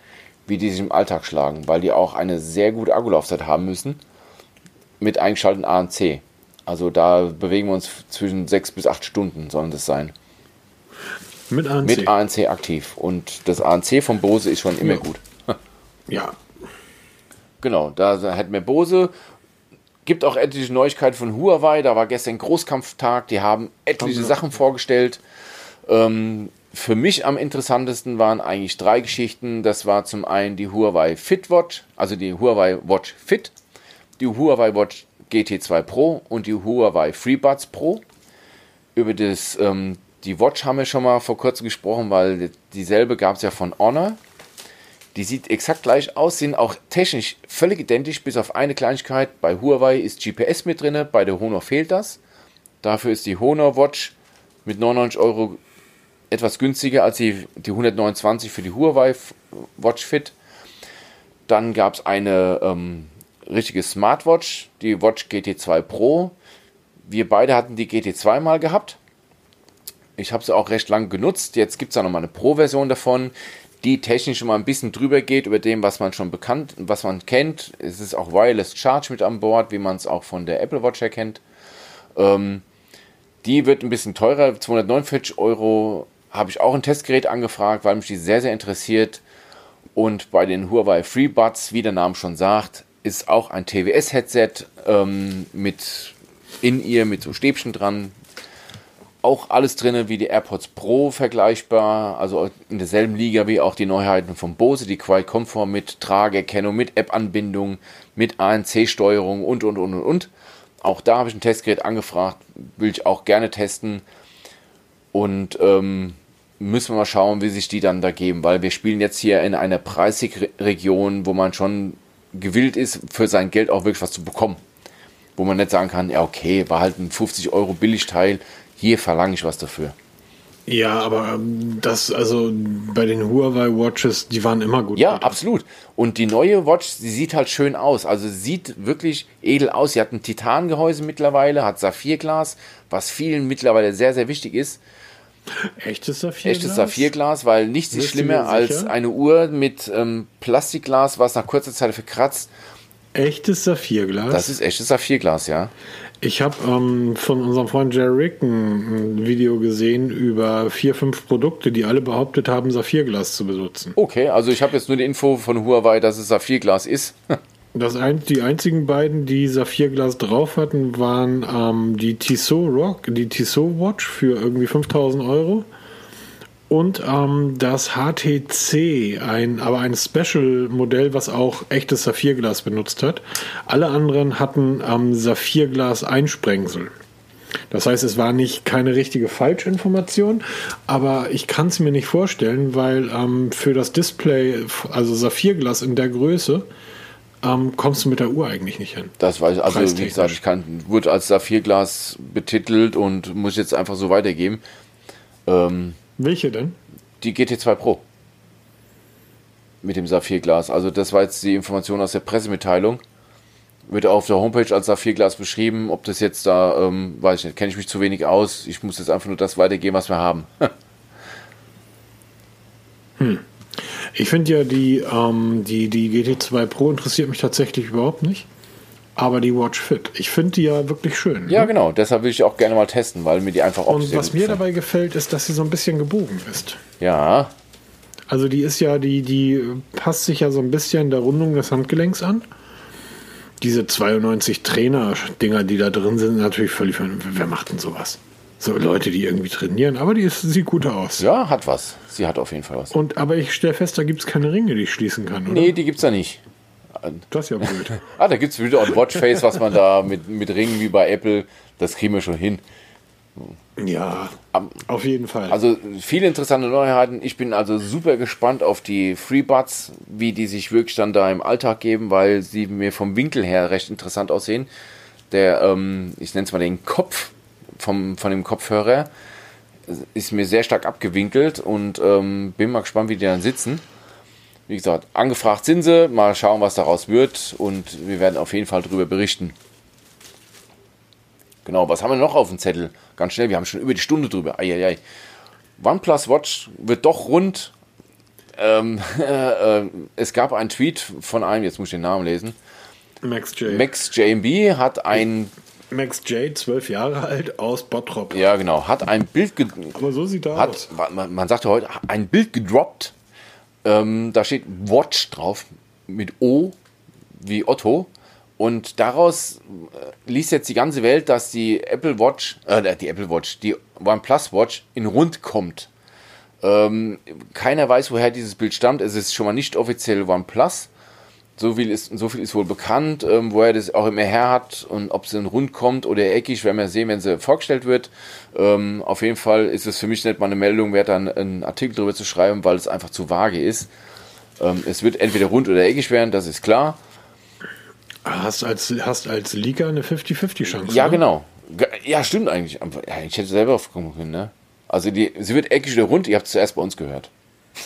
wie die sich im Alltag schlagen, weil die auch eine sehr gute Akkulaufzeit haben müssen mit eingeschalteten ANC. Also da bewegen wir uns zwischen sechs bis acht Stunden, sollen das sein. Mit ANC. Mit ANC aktiv. Und das ANC von Bose ist schon immer ja. gut. ja. Genau, da hätten wir Bose. Gibt auch etliche Neuigkeiten von Huawei. Da war gestern Großkampftag. Die haben etliche haben Sachen vorgestellt. Ähm, für mich am interessantesten waren eigentlich drei Geschichten. Das war zum einen die Huawei FitWatch, also die Huawei Watch Fit die Huawei Watch GT2 Pro und die Huawei FreeBuds Pro. Über das, ähm, die Watch haben wir schon mal vor kurzem gesprochen, weil dieselbe gab es ja von Honor. Die sieht exakt gleich aus, sind auch technisch völlig identisch, bis auf eine Kleinigkeit. Bei Huawei ist GPS mit drin, bei der Honor fehlt das. Dafür ist die Honor Watch mit 99 Euro etwas günstiger als die, die 129 für die Huawei Watch Fit. Dann gab es eine ähm, richtige Smartwatch, die Watch GT2 Pro. Wir beide hatten die GT2 mal gehabt. Ich habe sie auch recht lang genutzt. Jetzt gibt es da nochmal eine Pro-Version davon, die technisch mal ein bisschen drüber geht über dem, was man schon bekannt, was man kennt. Es ist auch Wireless Charge mit an Bord, wie man es auch von der Apple Watch erkennt. Ähm, die wird ein bisschen teurer, 249 Euro. Habe ich auch ein Testgerät angefragt, weil mich die sehr, sehr interessiert. Und bei den Huawei FreeBuds, wie der Name schon sagt, ist auch ein TWS-Headset ähm, mit in ihr mit so Stäbchen dran. Auch alles drin wie die AirPods Pro vergleichbar, also in derselben Liga wie auch die Neuheiten von Bose, die Quiet Comfort mit Trageerkennung, mit App-Anbindung, mit ANC-Steuerung und und und und und. Auch da habe ich ein Testgerät angefragt, will ich auch gerne testen. Und ähm, müssen wir mal schauen, wie sich die dann da geben, weil wir spielen jetzt hier in einer Preisregion, wo man schon gewillt ist, für sein Geld auch wirklich was zu bekommen. Wo man nicht sagen kann, ja okay, war halt ein 50 Euro Billigteil, hier verlange ich was dafür. Ja, aber ähm, das, also bei den Huawei Watches, die waren immer gut. Ja, absolut. Und die neue Watch, sie sieht halt schön aus. Also sieht wirklich edel aus. Sie hat ein Titangehäuse mittlerweile, hat Saphirglas, was vielen mittlerweile sehr, sehr wichtig ist. Echtes Saphirglas? Echtes Saphirglas, weil nichts ist schlimmer als eine Uhr mit ähm, Plastikglas, was nach kurzer Zeit verkratzt. Echtes Saphirglas? Das ist echtes Saphirglas, ja. Ich habe ähm, von unserem Freund Jerry Rick ein, ein, Video gesehen über vier, fünf Produkte, die alle behauptet haben, Saphirglas zu benutzen. Okay, also ich habe jetzt nur die Info von Huawei, dass es Saphirglas ist. das ein, die einzigen beiden, die Saphirglas drauf hatten, waren ähm, die Tissot Rock, die Tissot Watch für irgendwie 5000 Euro und ähm, das HTC, ein, aber ein Special-Modell, was auch echtes Saphirglas benutzt hat. Alle anderen hatten ähm, Saphirglas-Einsprengsel. Das heißt, es war nicht keine richtige Falschinformation, aber ich kann es mir nicht vorstellen, weil ähm, für das Display, also Saphirglas in der Größe, ähm, kommst du mit der Uhr eigentlich nicht hin. Das weiß ich, also wie gesagt, ich kann, wurde als Saphirglas betitelt und muss jetzt einfach so weitergeben. Ähm, welche denn? Die GT2 Pro. Mit dem Saphirglas. Also das war jetzt die Information aus der Pressemitteilung. Wird auf der Homepage als Saphirglas beschrieben. Ob das jetzt da, ähm, weiß ich nicht, kenne ich mich zu wenig aus. Ich muss jetzt einfach nur das weitergeben, was wir haben. hm. Ich finde ja die, ähm, die, die GT2 Pro interessiert mich tatsächlich überhaupt nicht. Aber die Watch Fit, ich finde die ja wirklich schön. Ja, ne? genau. Deshalb will ich auch gerne mal testen, weil mir die einfach auch Und was mir gefällt. dabei gefällt, ist, dass sie so ein bisschen gebogen ist. Ja. Also die ist ja, die, die passt sich ja so ein bisschen der Rundung des Handgelenks an. Diese 92 Trainer-Dinger, die da drin sind, natürlich völlig. Wer macht denn sowas? So Leute, die irgendwie trainieren, aber die ist, sieht gut aus. Ja, hat was. Sie hat auf jeden Fall was. Und aber ich stelle fest, da gibt es keine Ringe, die ich schließen kann, oder? Nee, die gibt es da nicht. Das ist ja blöd. ah, da gibt es wieder ein Watchface, was man da mit, mit Ringen wie bei Apple, das kriegen wir schon hin. Ja, auf jeden Fall. Also viele interessante Neuheiten. Ich bin also super gespannt auf die FreeBuds, wie die sich wirklich dann da im Alltag geben, weil sie mir vom Winkel her recht interessant aussehen. Der, ähm, ich nenne es mal den Kopf vom, von dem Kopfhörer, ist mir sehr stark abgewinkelt und ähm, bin mal gespannt, wie die dann sitzen. Wie gesagt, angefragt sind sie. Mal schauen, was daraus wird. Und wir werden auf jeden Fall darüber berichten. Genau, was haben wir noch auf dem Zettel? Ganz schnell, wir haben schon über die Stunde drüber. Eieiei. OnePlus Watch wird doch rund. Ähm, äh, es gab einen Tweet von einem, jetzt muss ich den Namen lesen. Max J. Max JMB hat ein. Max J, zwölf Jahre alt, aus Bottrop. Ja, genau. Hat ein Bild. Aber so sieht er hat, aus. Man, man sagte heute, ein Bild gedroppt ähm, da steht Watch drauf mit O wie Otto. Und daraus äh, liest jetzt die ganze Welt, dass die Apple Watch, äh, die Apple Watch, die OnePlus Watch in rund kommt. Ähm, keiner weiß, woher dieses Bild stammt. Es ist schon mal nicht offiziell OnePlus. So viel ist, so viel ist wohl bekannt, ähm, wo er das auch immer her hat und ob es in rund kommt oder eckig, werden wir sehen, wenn sie vorgestellt wird. Ähm, auf jeden Fall ist es für mich nicht mal eine Meldung wert, dann einen Artikel darüber zu schreiben, weil es einfach zu vage ist. Ähm, es wird entweder rund oder eckig werden, das ist klar. Hast als, hast als Leaker eine 50-50-Chance. Ja, ne? genau. Ja, stimmt eigentlich. Ich hätte selber aufkommen können, ne? Also die, sie wird eckig oder rund, ihr habt es zuerst bei uns gehört.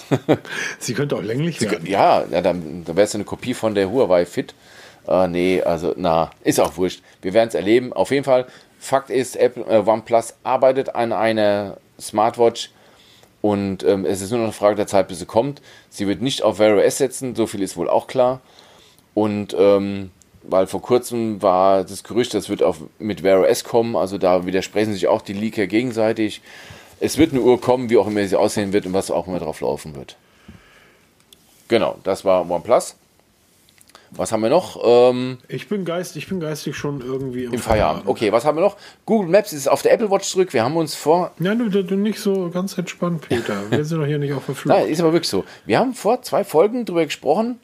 Sie könnte auch länglich werden. Ja, ja dann, dann wäre es eine Kopie von der Huawei Fit. Äh, nee, also, na, ist auch wurscht. Wir werden es erleben. Auf jeden Fall, Fakt ist, Apple, äh, OnePlus arbeitet an einer Smartwatch und ähm, es ist nur noch eine Frage der Zeit, bis sie kommt. Sie wird nicht auf Wear OS setzen, so viel ist wohl auch klar. Und ähm, weil vor kurzem war das Gerücht, das wird auf, mit Wear OS kommen, also da widersprechen sich auch die Leaker gegenseitig es wird eine Uhr kommen, wie auch immer sie aussehen wird und was auch immer drauf laufen wird. Genau, das war OnePlus. Was haben wir noch? Ähm, ich, bin geist, ich bin geistig schon irgendwie im, im Feierabend. Okay, was haben wir noch? Google Maps ist auf der Apple Watch zurück. Wir haben uns vor. Ja, du, du nicht so ganz entspannt, Peter. Wir sind doch hier nicht auf der Flucht. Nein, ist aber wirklich so. Wir haben vor zwei Folgen darüber gesprochen,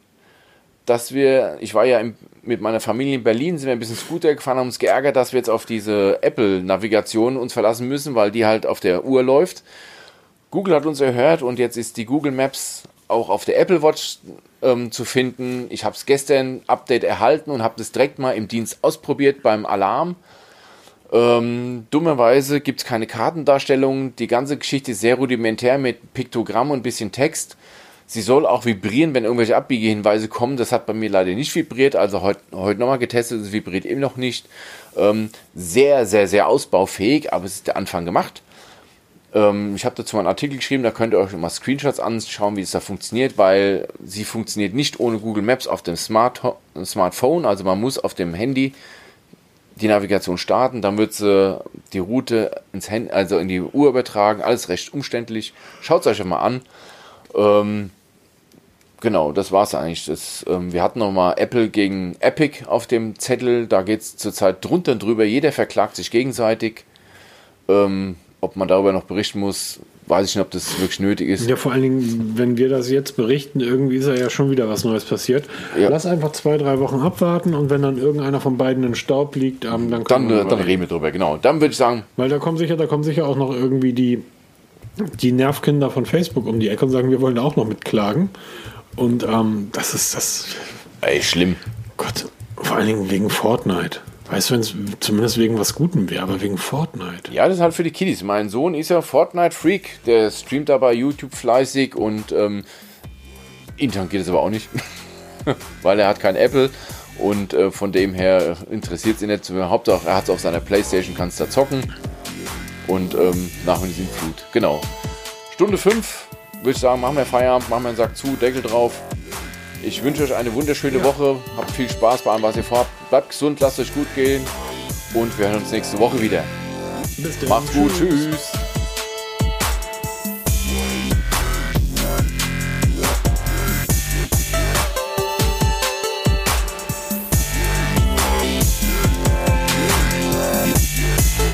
dass wir, ich war ja im, mit meiner Familie in Berlin, sind wir ein bisschen Scooter gefahren, haben uns geärgert, dass wir jetzt auf diese Apple-Navigation uns verlassen müssen, weil die halt auf der Uhr läuft. Google hat uns erhört und jetzt ist die Google Maps auch auf der Apple Watch ähm, zu finden. Ich habe es gestern Update erhalten und habe das direkt mal im Dienst ausprobiert beim Alarm. Ähm, dummerweise gibt es keine Kartendarstellung. Die ganze Geschichte ist sehr rudimentär mit Piktogramm und ein bisschen Text. Sie soll auch vibrieren, wenn irgendwelche Abbiegehinweise kommen. Das hat bei mir leider nicht vibriert. Also heute heut nochmal getestet, es vibriert eben noch nicht. Ähm, sehr, sehr, sehr ausbaufähig, aber es ist der Anfang gemacht. Ähm, ich habe dazu mal einen Artikel geschrieben, da könnt ihr euch mal Screenshots anschauen, wie es da funktioniert, weil sie funktioniert nicht ohne Google Maps auf dem Smart Smartphone. Also man muss auf dem Handy die Navigation starten, dann wird sie die Route ins Hand, also in die Uhr übertragen, alles recht umständlich. Schaut es euch mal an. Ähm, genau, das war es eigentlich. Das, ähm, wir hatten nochmal Apple gegen Epic auf dem Zettel. Da geht es zurzeit drunter und drüber. Jeder verklagt sich gegenseitig. Ähm, ob man darüber noch berichten muss, weiß ich nicht, ob das wirklich nötig ist. Ja, vor allen Dingen, wenn wir das jetzt berichten, irgendwie ist ja schon wieder was Neues passiert. Ja. Lass einfach zwei, drei Wochen abwarten und wenn dann irgendeiner von beiden in Staub liegt, ähm, dann dann, äh, dann reden wir drüber, genau. Dann würde ich sagen. Weil da kommen sicher, da kommen sicher auch noch irgendwie die, die Nervkinder von Facebook um die Ecke und sagen, wir wollen auch noch mitklagen. Und ähm, das ist das. Ey, schlimm. Gott, vor allen Dingen wegen Fortnite. Weißt du, wenn es zumindest wegen was Gutem wäre, aber wegen Fortnite. Ja, das ist halt für die Kiddies. Mein Sohn ist ja Fortnite-Freak. Der streamt da bei YouTube fleißig und ähm, intern geht es aber auch nicht. Weil er hat kein Apple und äh, von dem her interessiert es ihn nicht. Hauptsache, er hat es auf seiner Playstation, kann es da zocken. Und ähm, nach mir sind Flut. Genau. Stunde 5, würde ich sagen, machen wir Feierabend, machen wir einen Sack zu, Deckel drauf. Ich wünsche euch eine wunderschöne ja. Woche. Habt viel Spaß bei allem, was ihr vorhabt. Bleibt gesund, lasst euch gut gehen. Und wir hören uns nächste Woche wieder. Bis dann. Macht's gut. Tschüss. Tschüss.